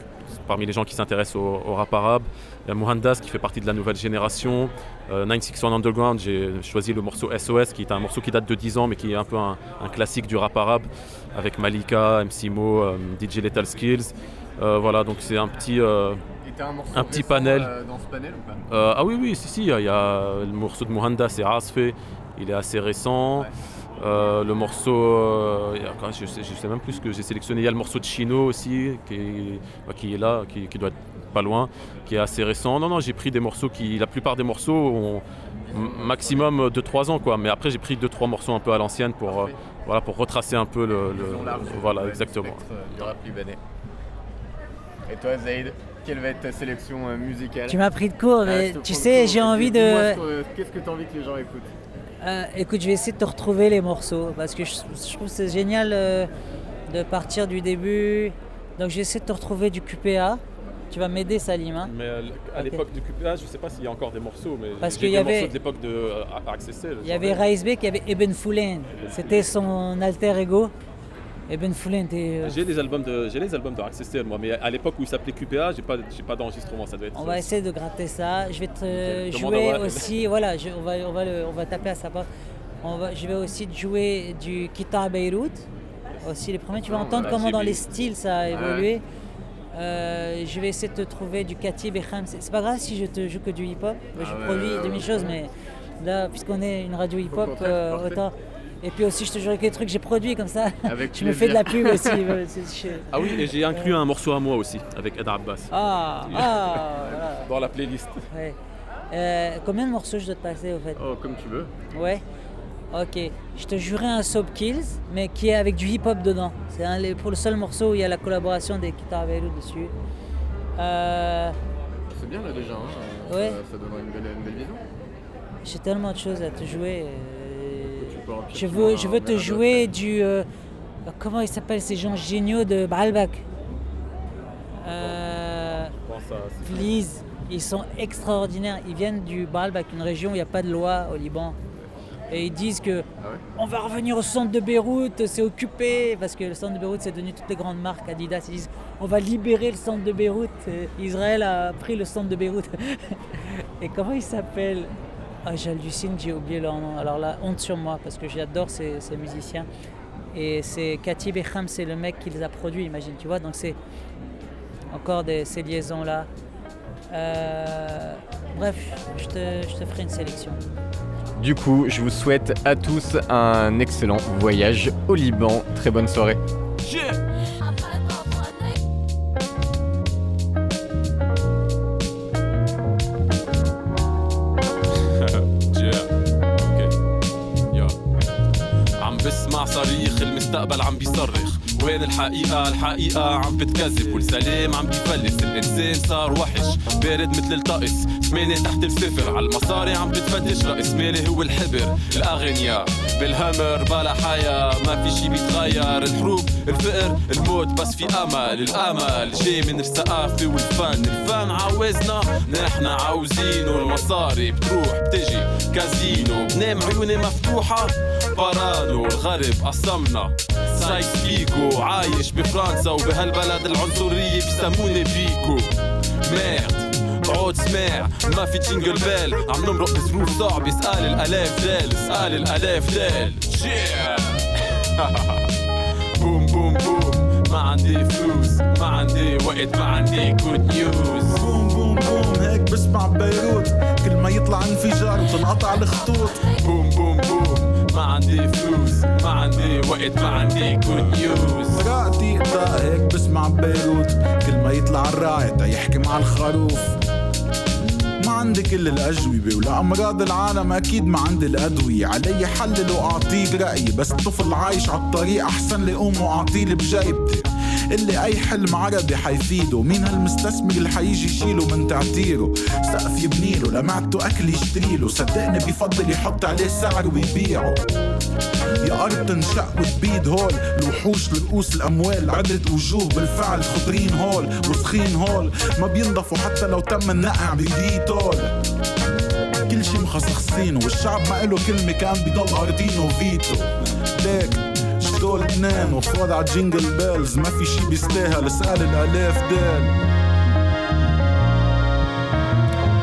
parmi les gens qui s'intéressent au, au rap arabe. Il y a Mohandas qui fait partie de la nouvelle génération. Euh, 961 Underground, j'ai choisi le morceau SOS qui est un morceau qui date de 10 ans mais qui est un peu un, un classique du rap arabe avec Malika, MC Mo, euh, DJ Lethal Skills. Euh, voilà, donc c'est un petit, euh, un petit panel. euh, dans ce panel ou pas? Euh, ah oui, oui, si, si, il y, a- le morceau de Mohanda, c'est Asfe, il est assez récent. Euh, le morceau, euh, il y a- quand- je, sais, je sais même plus ce que j'ai sélectionné. Il y a le morceau de Chino aussi, qui est, bah, qui est là, qui, qui doit être pas loin, qui est assez récent. Non, non, j'ai pris des morceaux qui, la plupart des morceaux ont maximum de 3 ans, quoi. Mais après, j'ai pris 2-3 morceaux un peu à l'ancienne pour, euh, voilà, pour retracer un peu le. le- voilà, exactement. rap libanais. Et toi, Zaid, quelle va être ta sélection musicale? Tu m'as pris de court, Ah, mais tu sais, j'ai envie de. ce que- Qu'est-ce que tu as envie que les gens écoutent? Euh, écoute, je vais essayer de te retrouver les morceaux parce que je, je trouve que c'est génial euh, de partir du début. Donc, je vais essayer de te retrouver du QPA. Tu vas m'aider, Salim. hein Mais euh, à l'époque du QPA, je sais pas s'il y a encore des morceaux, mais Parce qu'il y des avait- morceaux de l'époque de. Il y avait Raïs Bek, il y avait Eben Foulen. C'était son alter ego. Foulen était. euh, J'ai les albums de j'ai les albums de moi, mais à l'époque où il s'appelait QPA, j'ai pas j'ai pas d'enregistrement, ça doit être. On va essayer de gratter ça. Je vais te. Demande jouer à aussi. Voilà, je- on, va, on, va le- on va taper à sa porte. On va, je vais aussi te jouer du Kita Beyrouth. Aussi les premiers. Tu vas Ah, entendre voilà, comment dans les styles ça a Ouais. évolué. Euh, je vais essayer de te trouver du Katib et. C'est pas grave si je te joue que du hip-hop. je Ah ouais, produis ouais, demi-chose, mais là, puisqu'on est une radio hip-hop, euh, autant. Et puis aussi, je te jouerai que des trucs que j'ai produits comme ça. Avec je me fais de la pub aussi. je- Ah oui, et j'ai inclus un morceau à moi aussi avec Ed Abbas. Ah, ah, voilà. Dans la playlist. Ouais. Euh, combien de morceaux je dois te passer au fait? Oh, comme tu veux. Ouais. Ok. Je te jurerai un Soap Kills, mais qui est avec du hip-hop dedans. C'est un, les- pour le seul morceau où il y a la collaboration des Guitar Hero dessus. Euh, C'est bien là déjà, hein, Ouais. ça, ça donnera une belle, une belle vision. J'ai tellement de choses à te jouer. euh, je veux, un je veux te jouer du. euh, comment ils s'appellent ces gens géniaux de Baalbek euh. Ils sont extraordinaires. Ils viennent du Baalbek, une région où il n'y a pas de loi au Liban. Et ils disent que on va revenir au centre de Beyrouth, c'est occupé, parce que le centre de Beyrouth c'est devenu toutes les grandes marques Adidas. Ils disent on va libérer le centre de Beyrouth. Israël a pris le centre de Beyrouth. Et comment il s'appelle? Ah, J'hallucine, j'ai oublié leur nom. Alors là, honte sur moi, parce que j'adore ces, ces musiciens. Et c'est Katib Echam, c'est le mec qui les a produits, imagine, tu vois. Donc c'est encore des, ces liaisons-là. Euh, bref, je te, je te ferai une sélection. Du coup, je vous souhaite à tous un excellent voyage au Liban. Très bonne soirée. Yeah. الحقيقة الحقيقة عم بتكذب والسلام عم بيفلس الإنسان صار وحش بارد مثل الطقس. ثمانية تحت الصفر على المصاري عم بتفتش رأس مالي هو الحبر الأغنياء. بالهمر بلا حياة ما في شي بيتغير. الحروب الفقر الموت بس في أمل. الأمل جاي من الثقافة والفن. الفن عاوزنا نحن عاوزينه المصاري بتروح بتجي. كازينو بنام عيوني مفتوحة. بارانو الغرب قسمنا. سايكس بيكو عايش بفرنسا وبهالبلد العنصرية بيسموني بيكو ميرد عود سماع. ما في جينجل بيل. عم نمرق بظروف صعبة. اسأل الآلاف ديل. اسأل الآلاف ديل. Yeah. بوم بوم بوم. ما عندي فلوس. ما عندي وقت. ما عندي جود نيوز بوم بوم بوم. هيك بسمع ببيروت. كل ما يطلع انفجار وتنقطع الخطوط. بوم عندي فلوس ما عندي وقت ما عندي جود نيوز رقتي قطع هيك بسمع ببيروت. كل ما يطلع الراعي تا يحكي مع الخروف. ما عندي كل الأجوبة ولأمراض العالم أكيد ما عندي الأدوية. علي حلل وأعطيك رأيي بس الطفل عايش عالطريق أحسن لي أقوم وأعطيه بجيبتي. اللي أي حلم عربي حيفيده مين هالمستثمر اللي حيجي يشيله من تعتيره؟ سقف يبنيله لمعته أكل يشتريله. صدقني بيفضل يحط عليه سعر ويبيعه. يا أرض تنشق وتبيد هول. الوحوش لرؤوس الأموال عدة وجوه. بالفعل خضرين هول وسخين هول. ما بينضفوا حتى لو تم النقع بإيديه طول. كل شي مخصخصينه. والشعب ما إله كلمة كان بيضل أرضينه فيتو. ليك. دول اتنين وفاض على جينجل بيلز. ما في شي بيستاهل. اسأل الألاف دال.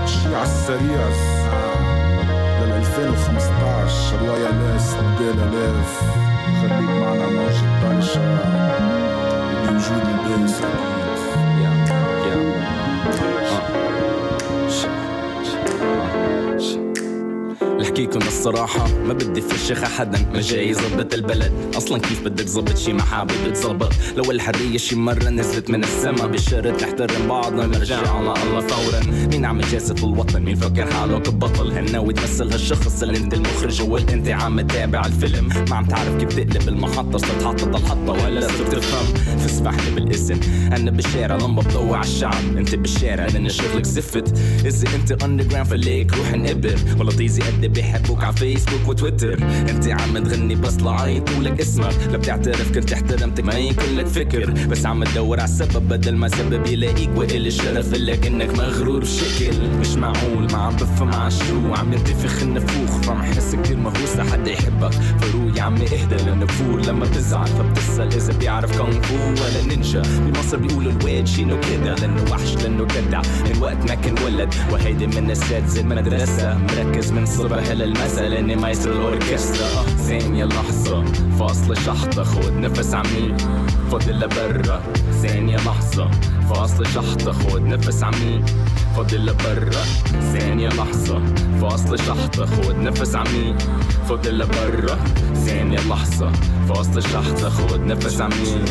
شي عالسريع لل 2015 الله يعلاه ستة ألاف. خليك معنا موجود طنجة بوجود البنسل لحكيكم الصراحة. ما بدي فشخ حدا ما جاي يظبط البلد. أصلا كيف بدك ظبط شي؟ ما حابب تظبط لو الحرية شي مرة نزلت من السما بشرط نحترم بعضنا نرجع على الله فورا. مين عم يجازف الوطن؟ مين فكر حاله كبطل هل ناوي تمثل هالشخص اللي انت المخرج والانت عم تتابع الفيلم. ما عم تعرف كيف تقلب المحطة صرت حاطط الحطة ولا صرت تفهم. فاسمح لي بالاسم. أنا بالشارع لما بضوي الشعب. أنت بالشارع لأن شغلك زفت. إذا أنت اندر فليك روح انقبر ولا طيزي قد بيحبوك على فيسبوك وتويتر. انت عم تغني بس لعيط ولك اسمك. لا بتعترف كنت احترمتك ما يكون لك فكر بس عم تدور على السبب بدل ما سبب يلاقيك وقل الشرف لك انك مغرور بشكل. مش معقول ما عم بفهم على شو عم ينتفخ النفوخ فعم حس كتير مهووس لحد يحبك. فروق يا عمي اهدى للنفور. لما بتزعل فبتسأل إذا بيعرف كونغ فو ولا نينجا. بمصر بيقولوا الواد شينو كده لأنه وحش لأنه جدع. من وقت ما كان ولد وهيدي من اساتذة المدرسة. مركز من صبح للمساء لاني مايسترو الأوركسترا. ثانية لحظة فاصلة شحطة خد نفس عميق فاضل لبرا. ثانية لحظة فاصلة شحطة خد نفس عميق فاضل لبرا. ثانية لحظة فاصلة شحطة خد نفس عميق فاضل لبرا. ثانية لحظة فاصلة شحطة خد نفس عميق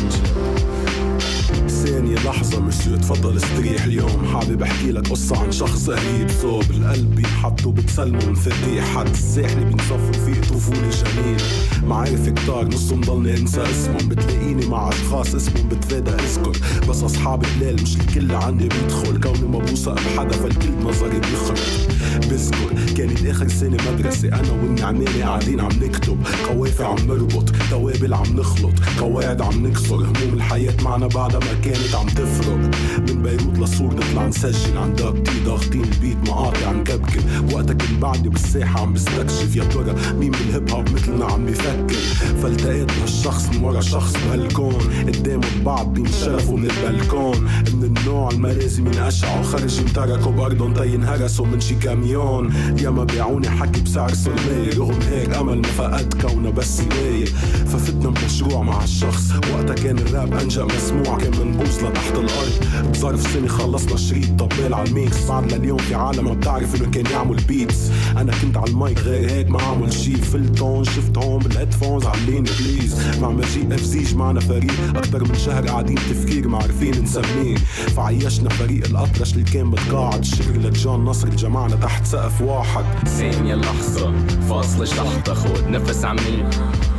ثانية لحظة مسيو تفضل استريح اليوم. حابب أحكي لك قصة عن شخص قريب صوب القلب بينحط وبتسلمه مفاتيح حد الساحل بينصفوا فيه طفولة جميل معارف كتار نصهم ضلني أنسى اسمهم. بتلاقيني مع أشخاص اسمهم بتفادى أذكر. بس أصحاب قلال مش الكل عندي. بيدخل كوني ما بوثق بحدا فالكل بنظري بيخرج. بذكر كانت آخر سنة مدرسة. أنا والنعمانة قاعدين عم نكتب قوافع عم نربط توابل عم نخلط قواعد عم نكسر هموم الحياة معنا بعدها ما كانت عم تفرق. من بيروت لصور نطلع نسجل عن دقتي ضاغطين البيت مقاطع عم كبكب وقتها كنت بعدني بالساحة عم بستكشف يا ترى مين بالهيب هوب مثلنا عم بيفكر فالتقيت بهالشخص من ورا شخص بهالكون. قدامه البعض بينشرفوا من البلكون. من النوع لازم ينقشعوا خرج تركوا بأرضهم تينهرسوا من شي كاميون ياما بيعوني حكي بسعر صرمية رغم هيك أمل ما فقد كونه بس ناية ففتنا بمشروع مع الشخص. وقتها كان الراب أنجا مسموع. كان منبوس لتحت الأرض. بظرف سنة خلصنا شريط. طبال على الميكس بعد لليوم؟ في عالم ما بتعرف إنه كان يعمل بيتس أنا كنت على المايك غير هيك ما عمل شي فلتون شفت هون بالهيدفونز عليني بليز مع مجيء إف زي جمعنا فريق. أكتر من شهر قاعدين تفكير ما عارفين نسميه. فعيشنا فريق الأطرش اللي كان بتقاعد الشكر لجان نصر جمعنا تحت سقف واحد. ثانية لحظة فاصلة شحطة. خد نفس عميق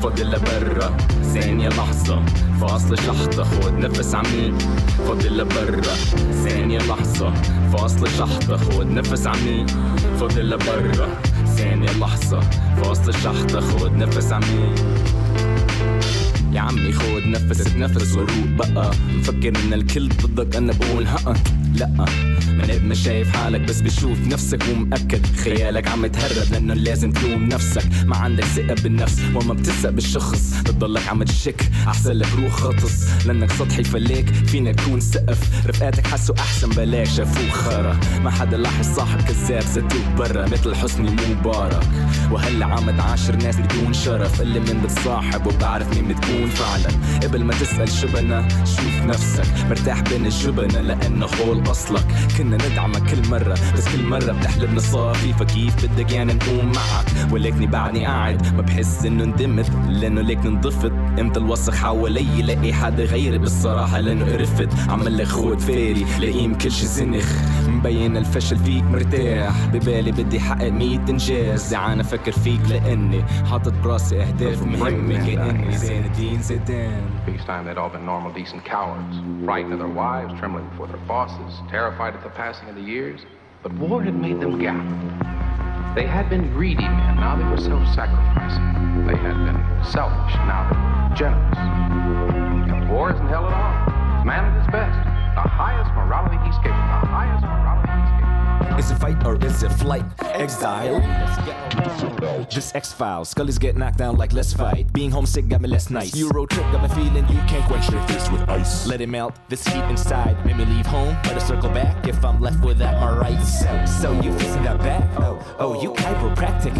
فاضل لبرا ثانية لحظة فاصلة شحطة. خد نفس عميق فاضل لبرا ثانية لحظة فاصلة شحطة. خد نفس عميق فاضل لبرا ثانية لحظة فاصلة شحطة. خد نفس عميق يا عمي خد نفس بنفس وروق بقى مفكر إن الكل ضدك. أنا بقول ها لا. من ما شايف حالك بس بتشوف نفسك ومأكد خيالك عم يتهرب لأنه لازم تلوم نفسك. ما عندك ثقة بالنفس وما بتثق بالشخص. بتضلك عم تشك أحسن لك روح غطس. لأنك سطحي فليك فينا تكون سقف. رفقاتك حسوا أحسن بلاك شافوك خرا. ما حدا لاحظ صاحب كذاب زتوك برا. مثل حسني مبارك. وهلا عم تعاشر ناس بدون شرف. اللي من بتصاحب وبعرف مين بتكون فعلا. قبل ما تسأل شو بنا شوف نفسك. مرتاح بين الجبنة لأنه هول أصلك. كنا ندعمك كل مرة بس كل مرة بتحلبنا صافي فكيف بدك يعني نقوم معك ولكني بعدني قاعد ما بحس إنه ندمت لأنه ليك انضفت انت الوسخ حوالي لاقي حدا غيري بالصراحة لأنه قرفت عمل خود فاري لاقيم كل شي زنخ مبين الفشل فيك مرتاح ببالي بدي حقق مية انجاز جعان أفكر فيك لاني حاطط براسي اهداف مهمة كاني زين الدين زيدان Peacetime, they'd all been normal, decent cowards, frightened of their wives, trembling before their bosses, terrified at the passing of the years. But war had made them gap. They had been greedy men, now they were self-sacrificing. They had been selfish, now they were generous. War isn't hell at all. Man at his best. The highest morality he's capable. Is it fight or is it flight? Exile? This X Files. Scully's get knocked down like let's fight. Being homesick got me less nice. Euro trip got me feeling you can't quench your thirst with ice. Let it melt. This heat inside made me leave home. Better circle back if I'm left without my rights. So, so you fixing that back? Oh, oh, you chiropractic.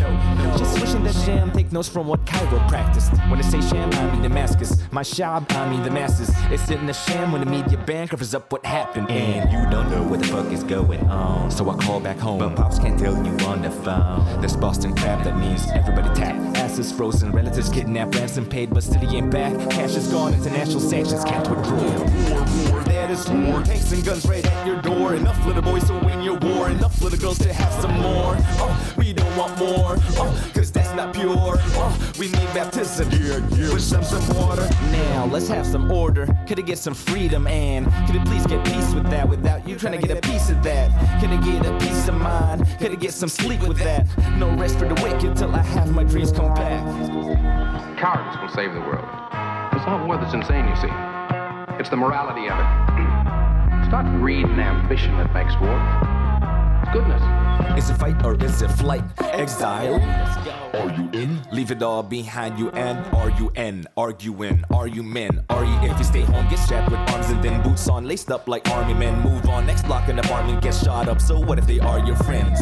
Just wishing that sham take notes from what Cairo practiced. When they say sham, I mean Damascus. My shop, I mean the masses. It's in the sham when the media bank covers up what happened. And you don't know what the fuck is going on. So I call back home. But pops can't tell you on the phone. This Boston crap that means everybody tap. Asses frozen, relatives kidnapped, ransom paid, but still he ain't back. Cash is gone, international sanctions can't withdraw. War, war, that is war. Tanks and guns right at your door. Enough little boys to win your war. Enough little girls to have some more. Oh, we don't want more. Oh, cause that's not pure. Oh, we need baptism. Yeah, yeah. With some, some water. Now, let's have some order. Could it get some freedom and could it please get peace with that without you trying to get a piece of that? Could it get a peace of mind? It get some sleep with that? No rest for the wicked till I have my dreams come back. Cowardice will save the world. It's not war that's insane, you see. It's the morality of it. It's not greed and ambition that makes war. It's goodness. Is it fight or is it flight? Exile? Are you in? Leave it all behind you and are you in? Arguing, are you men? Are you if you stay home, get strapped with arms and then boots on, laced up like army men. Move on, next block in apartment, get shot up. So what if they are your friends?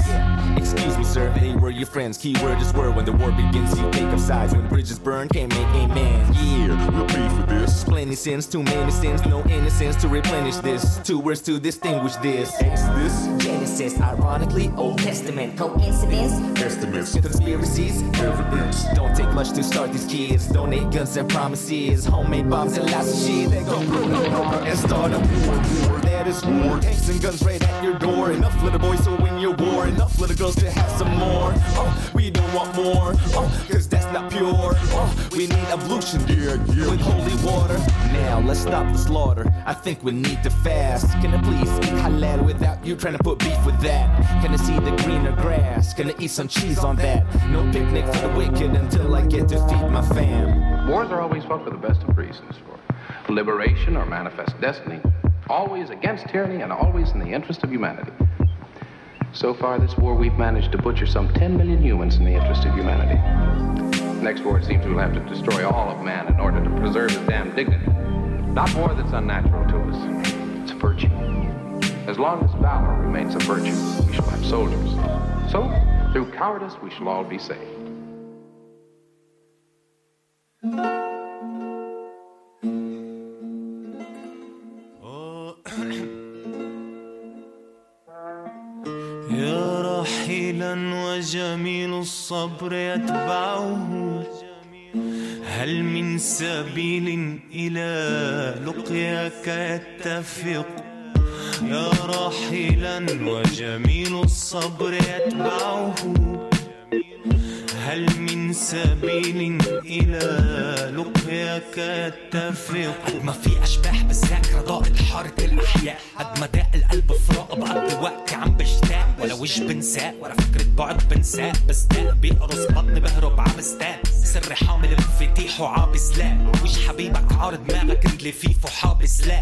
Excuse me, sir, they were your friends. Keyword is were when the war begins, you take up sides. When bridges burn, can't make amen. Yeah, we'll pay for this. Plenty sins, too many sins, no innocence to replenish this. Two words to distinguish this. Exodus, Genesis, ironically, Old Testament. Coincidence? Estimates, conspiracies, evidence. Don't take much to start these kids. Donate guns and promises. Homemade bombs and lots of shit. Then go and start a war. War, that is war. Tanks and guns right at your door. Enough little boys to win your war. Enough little girls to have some more. Oh, we don't want more. Oh, cause that's not pure. Oh, we need ablution. Yeah, yeah. With holy water. Now let's stop the slaughter. I think we need to fast. Can I please eat halal without you trying to put beef with that? Can I see the greener grass? Can I eat some cheese on that? No picnic for the wicked until I get to feed my fam. Wars are always fought for the best of reasons for liberation or manifest destiny, always against tyranny and always in the interest of humanity. So far, this war, we've managed to butcher some 10 million humans in the interest of humanity. Next war, it seems we'll have to destroy all of man in order to preserve his damn dignity. Not war that's unnatural to us, it's virtue. As long as valor remains a virtue, we shall have soldiers. So, through cowardice, we shall all be saved. يا رحيلا وجميل الصبر يتبعه هل من سبيل إلى لقياك يتفق يا رحيلا وجميل الصبر يتبعه. هل من سبيل إلى لقياك يتفق ما في أشباح بالذاكرة ضاقت حارة الأحياء. قد ما داق القلب فراق بقضي وقتي عم بشتاق. ولا وش بنساق ولا فكرة بعد بنساق بستاق بيقرص بطني بهرب عم استاق سري حامل مفاتيح وعابس لا وش حبيبك عارض دماغك رجلي فيف وحابس لا.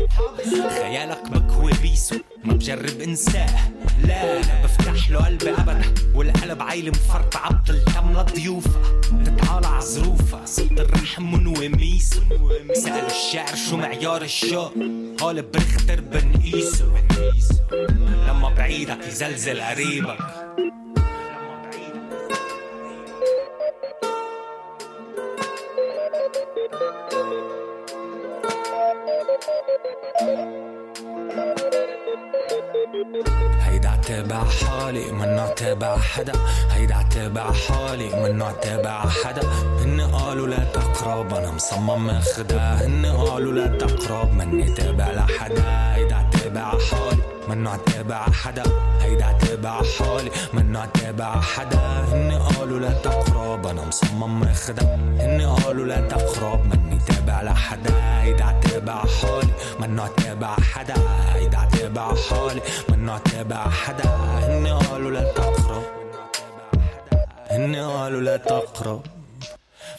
خيالك مكوي بيسو. ما بجرب انساه. لا بفتح له قلبي ابدا. والقلب عيل مفرط عبطل تملى ضيوفها تتعالى عظروفها صوت الرحم منوي ميسو سألوا الشاعر شو معيار الشوق. قال بنختر بنقيسه. لما بعيدك يزلزل قريبك. هيدا عتابع حالي منو عتابع حدا. هيدا عتابع حالي منو عتابع حدا. هن قالوا لا تقرب أنا مصمم اخدها هن قالوا لا تقرب مني تابع لحدا. هيدا عتابع حالي منو عتابع حدا. هيدا عتابع حالي منو عتابع حدا. هن قالوا لا تقرب أنا مصمم اخدها هن قالوا لا تقرب مني تابع لحدا. هيدا عتابع حالي منو عتابع حدا. هيدا عتابع حالي. منو عتابع حدا. هن قالوا لا تقرب. هن قالوا لا تقرب.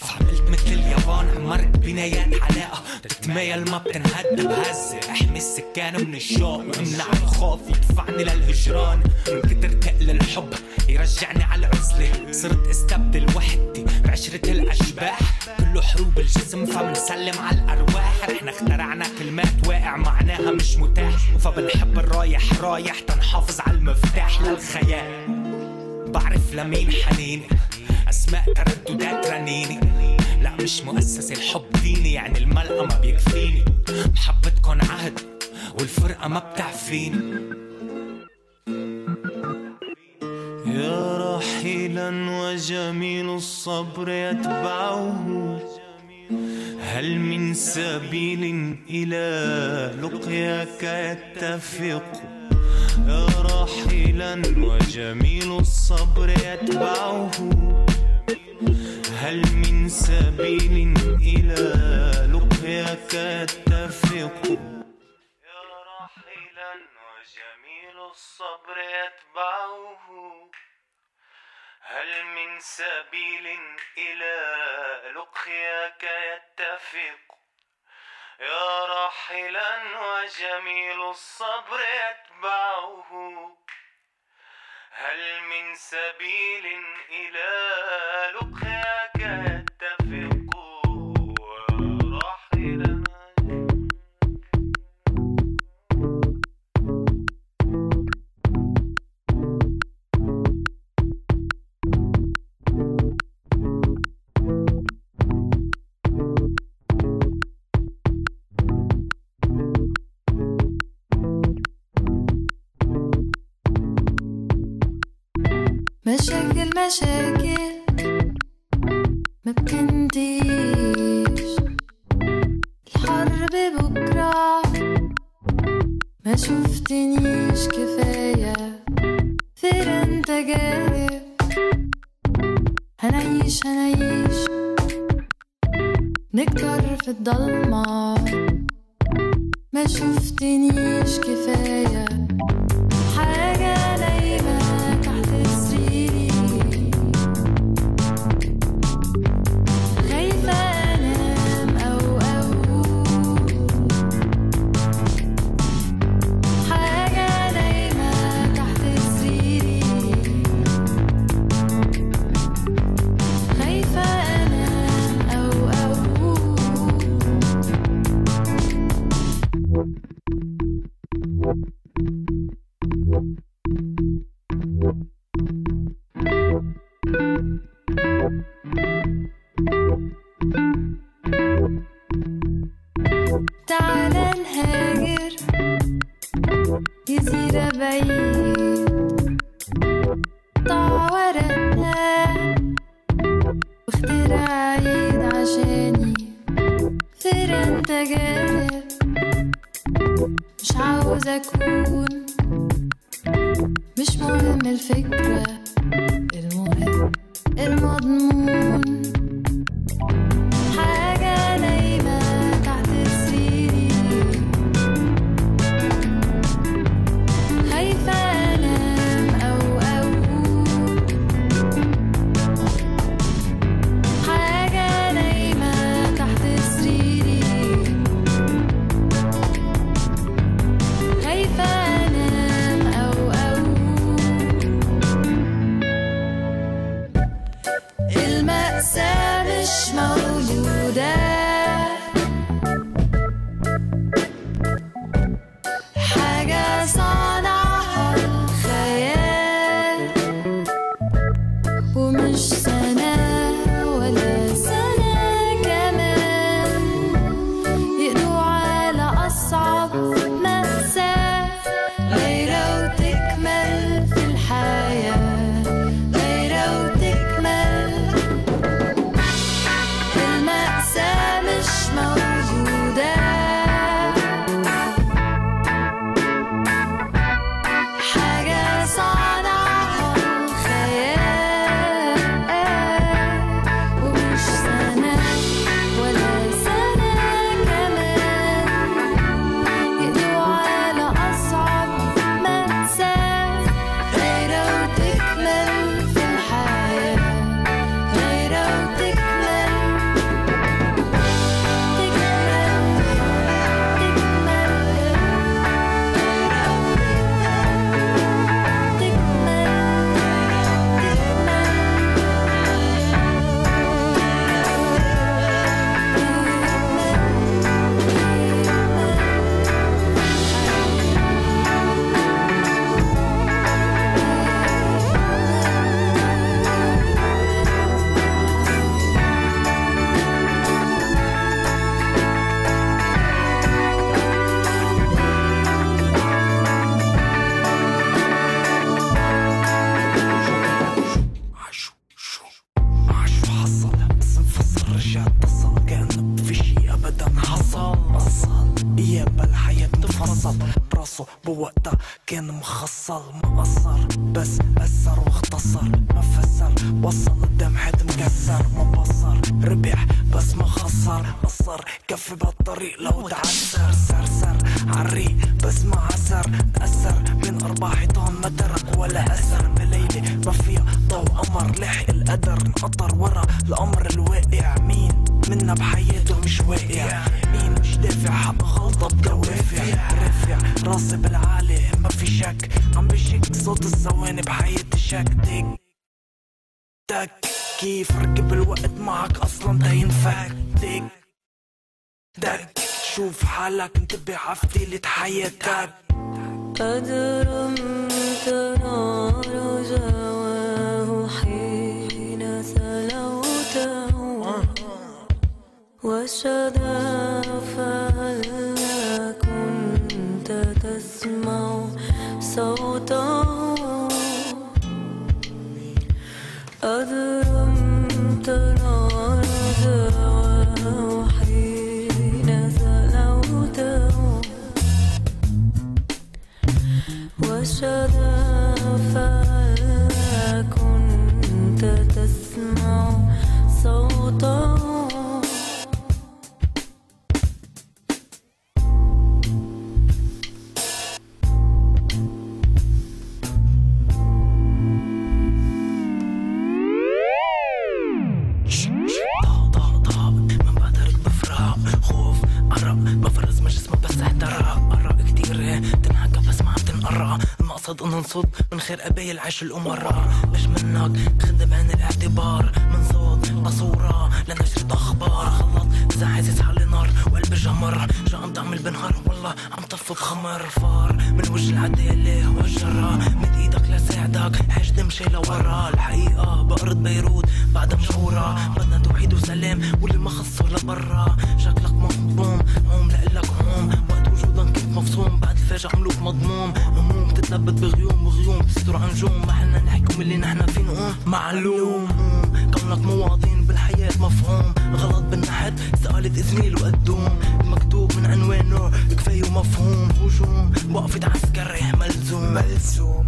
فعملت مثل اليابان. عمرت بنايات علاقة تتمايل ما بتنهد بهزة. احمي السكان من الشوق. وامنع الخوف. يدفعني للهجران. من كتر تقل الحب. يرجعني على العزلة. صرت استبدل وحدتي بعشرة الأشباح. كله حروب الجسم فبنسلم على الأرواح. إحنا اخترعنا كلمات واقع معناها مش متاح. فبنحب الرايح رايح تنحافظ على المفتاح. للخيال بعرف لمين حنيني أسماء ترددات رنيني لا مش مؤسس الحب ديني يعني الملقى ما بيكفيني. محبتكن عهد والفرقة ما بتعفيني. يا راحلا وجميل الصبر يتبعه. هل من سبيل إلى لقياك يتفق؟ يا راحلا وجميل الصبر يتبعه. هل من سبيل إلى لقياك يتفق؟ يا راحلا وجميل الصبر يتبعه. هل من سبيل إلى لقياك يتفق؟ يا راحلا وجميل الصبر يتبعه. هل من سبيل إلى لقياك يتفق؟ مشاكل مشاكل. ما بتنتهيش الحرب بكرة ما شفتنيش كفاية. sanatsal اعتبار من صوت لصورة لنشرة أخبار. خلط عايز حالي نار وقلبي جمر. شو عم تعمل بنهار؟ والله عم تفض خمر. فار من وجه العدالة والجرة مد إيدك لساعدك عيش تمشي لورا. الحقيقة بأرض بيروت بعد مشهورة بدنا توحيد وسلام واللي ما خصه لبرا. شكلك مهضوم عم لقلك فجأة عملوك مضموم. هموم تتلبد بغيوم وغيوم تستر عن نجوم ما حنا نحكم اللي نحنا فيه نقوم معلوم. كونك مواطن بالحياة مفهوم. غلط بالنحت سألت إزميل وقدوم مكتوب من عنوانه كفاية ومفهوم. هجوم وقفة عسكري ملزوم. ملزوم.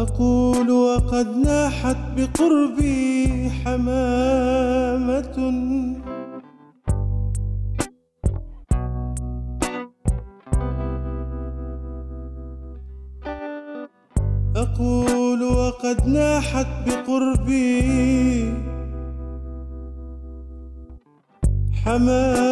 أقول وقد ناحت بقربي حمامة. أقول وقد ناحت بقربي حمامة.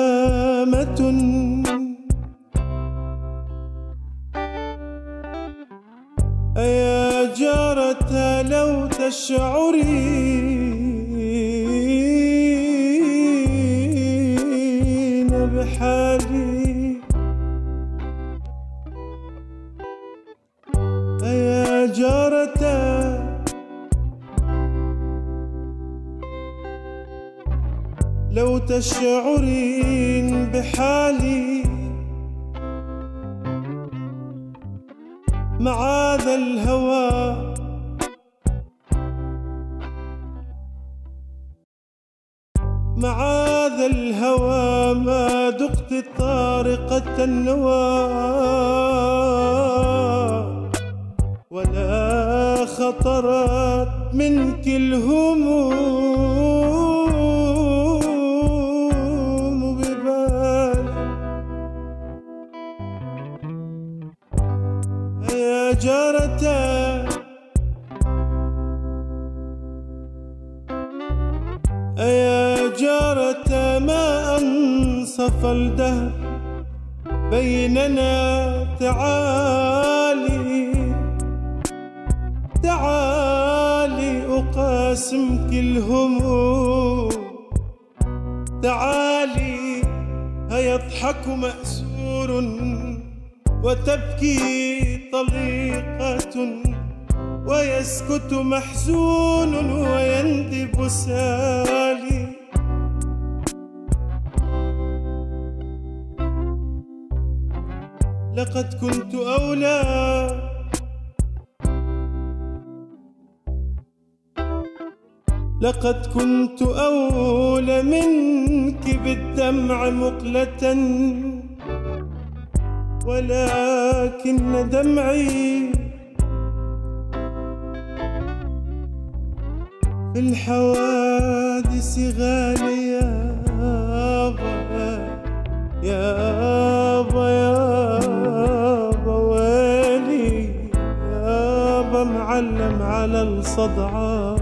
معلم على الصدعات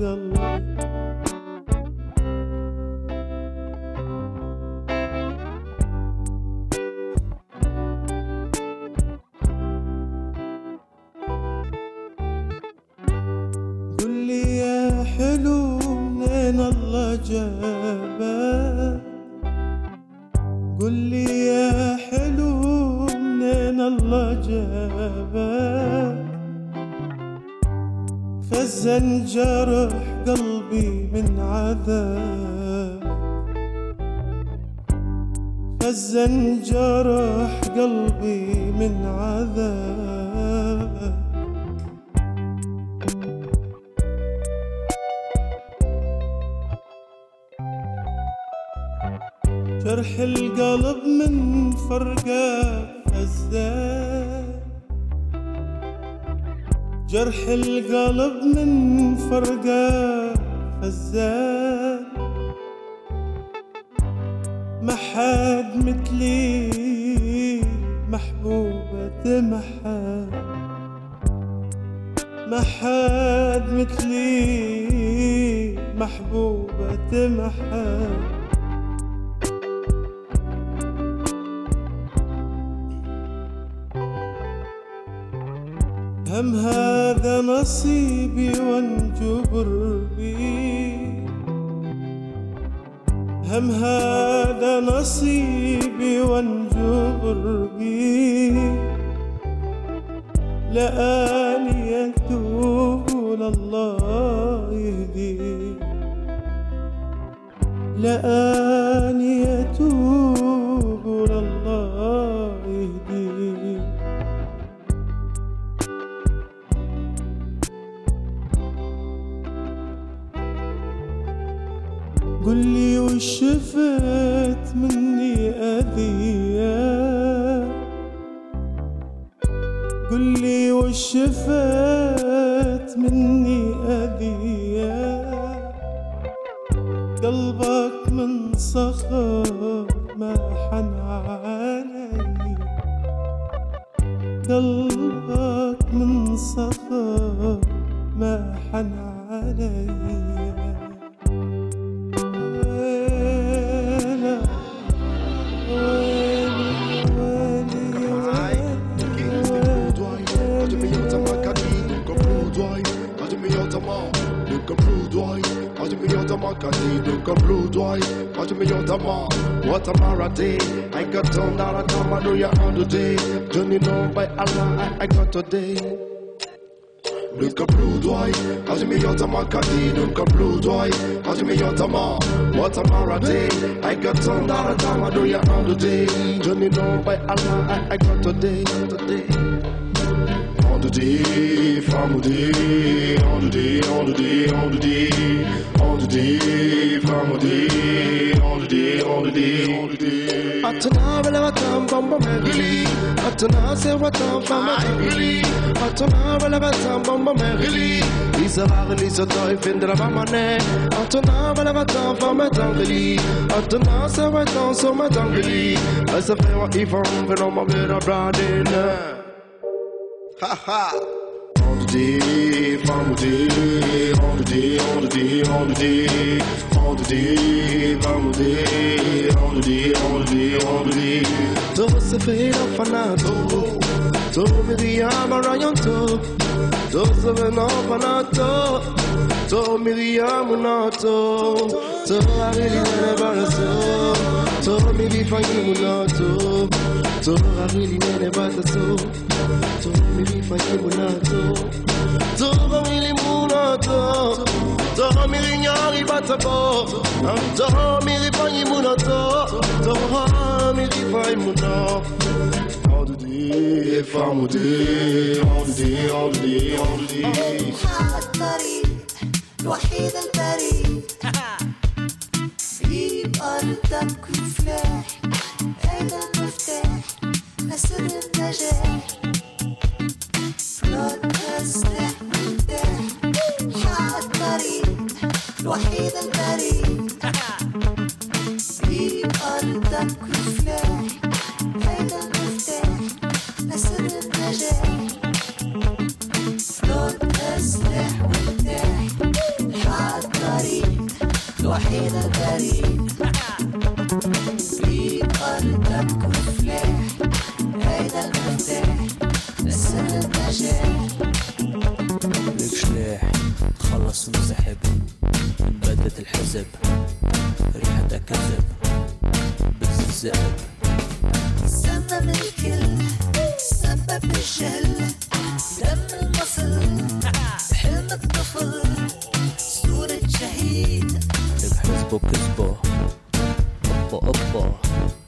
قلبي. يصيح القلب من فرقة فزاز I got turned out of time, I know you're on the day. Johnny know by Allah, I, I got today. Nunca blue doy, how's me on the Makati, nunca blue doy, how's me on the ma, what a marade. I got out of time, I know you're on the day. Johnny know by Allah, I, I got today. On the day, from the day, on the day, on the day, on the day, on the deep, on the deep, on the deep, on the deep, on the deep. Atana rela watam bomba merrily. Atana se watam bomba merrily. Atana rela watam bomba merrily. Isa varli so toy findra bamane. Atana rela watam bomba tangli. Atana se watam so matangli. Asa fe fewa ifam fenoma vera bradina. Ha ha. On the day, from the day, on the day, on the day, on the day, on the day, from the day, on the day, on the day, on the day. Todo se fe no fanato Todo mi día marayanto Todo se ve no fanato Todo mi día munato Todo la vili nene baraso Todo mi di fanyi munato Todo la vili nene baraso Todo mi di fanyi munato Todo mi li munato Todo mi li nyari batako Todo mi li fanyi munato Todo mi li fanyi munato On the day, from the day, on the day, on the day, on the day. الطريق الوحيد البريء حبيب أرضك وفلاح هذا المفتاح أسر النجاح. فلوت أسلح مرتاح حق الطريق الوحيد البريء حبيب أرضك وفلاح هذا المفتاح أسر النجاح. فلوت أسلح مرتاح حق الطريق الوحيد البريء في أرضك مفلاح هيدا المفتاح لسر النجاح لك شلاح تخلص وانسحب من بدلة الحزب ريحتها كذب بتزقب سمم الكل سبب الجهل. دم المصل حلم الطفل صورة شهيد. This book is for, for, for.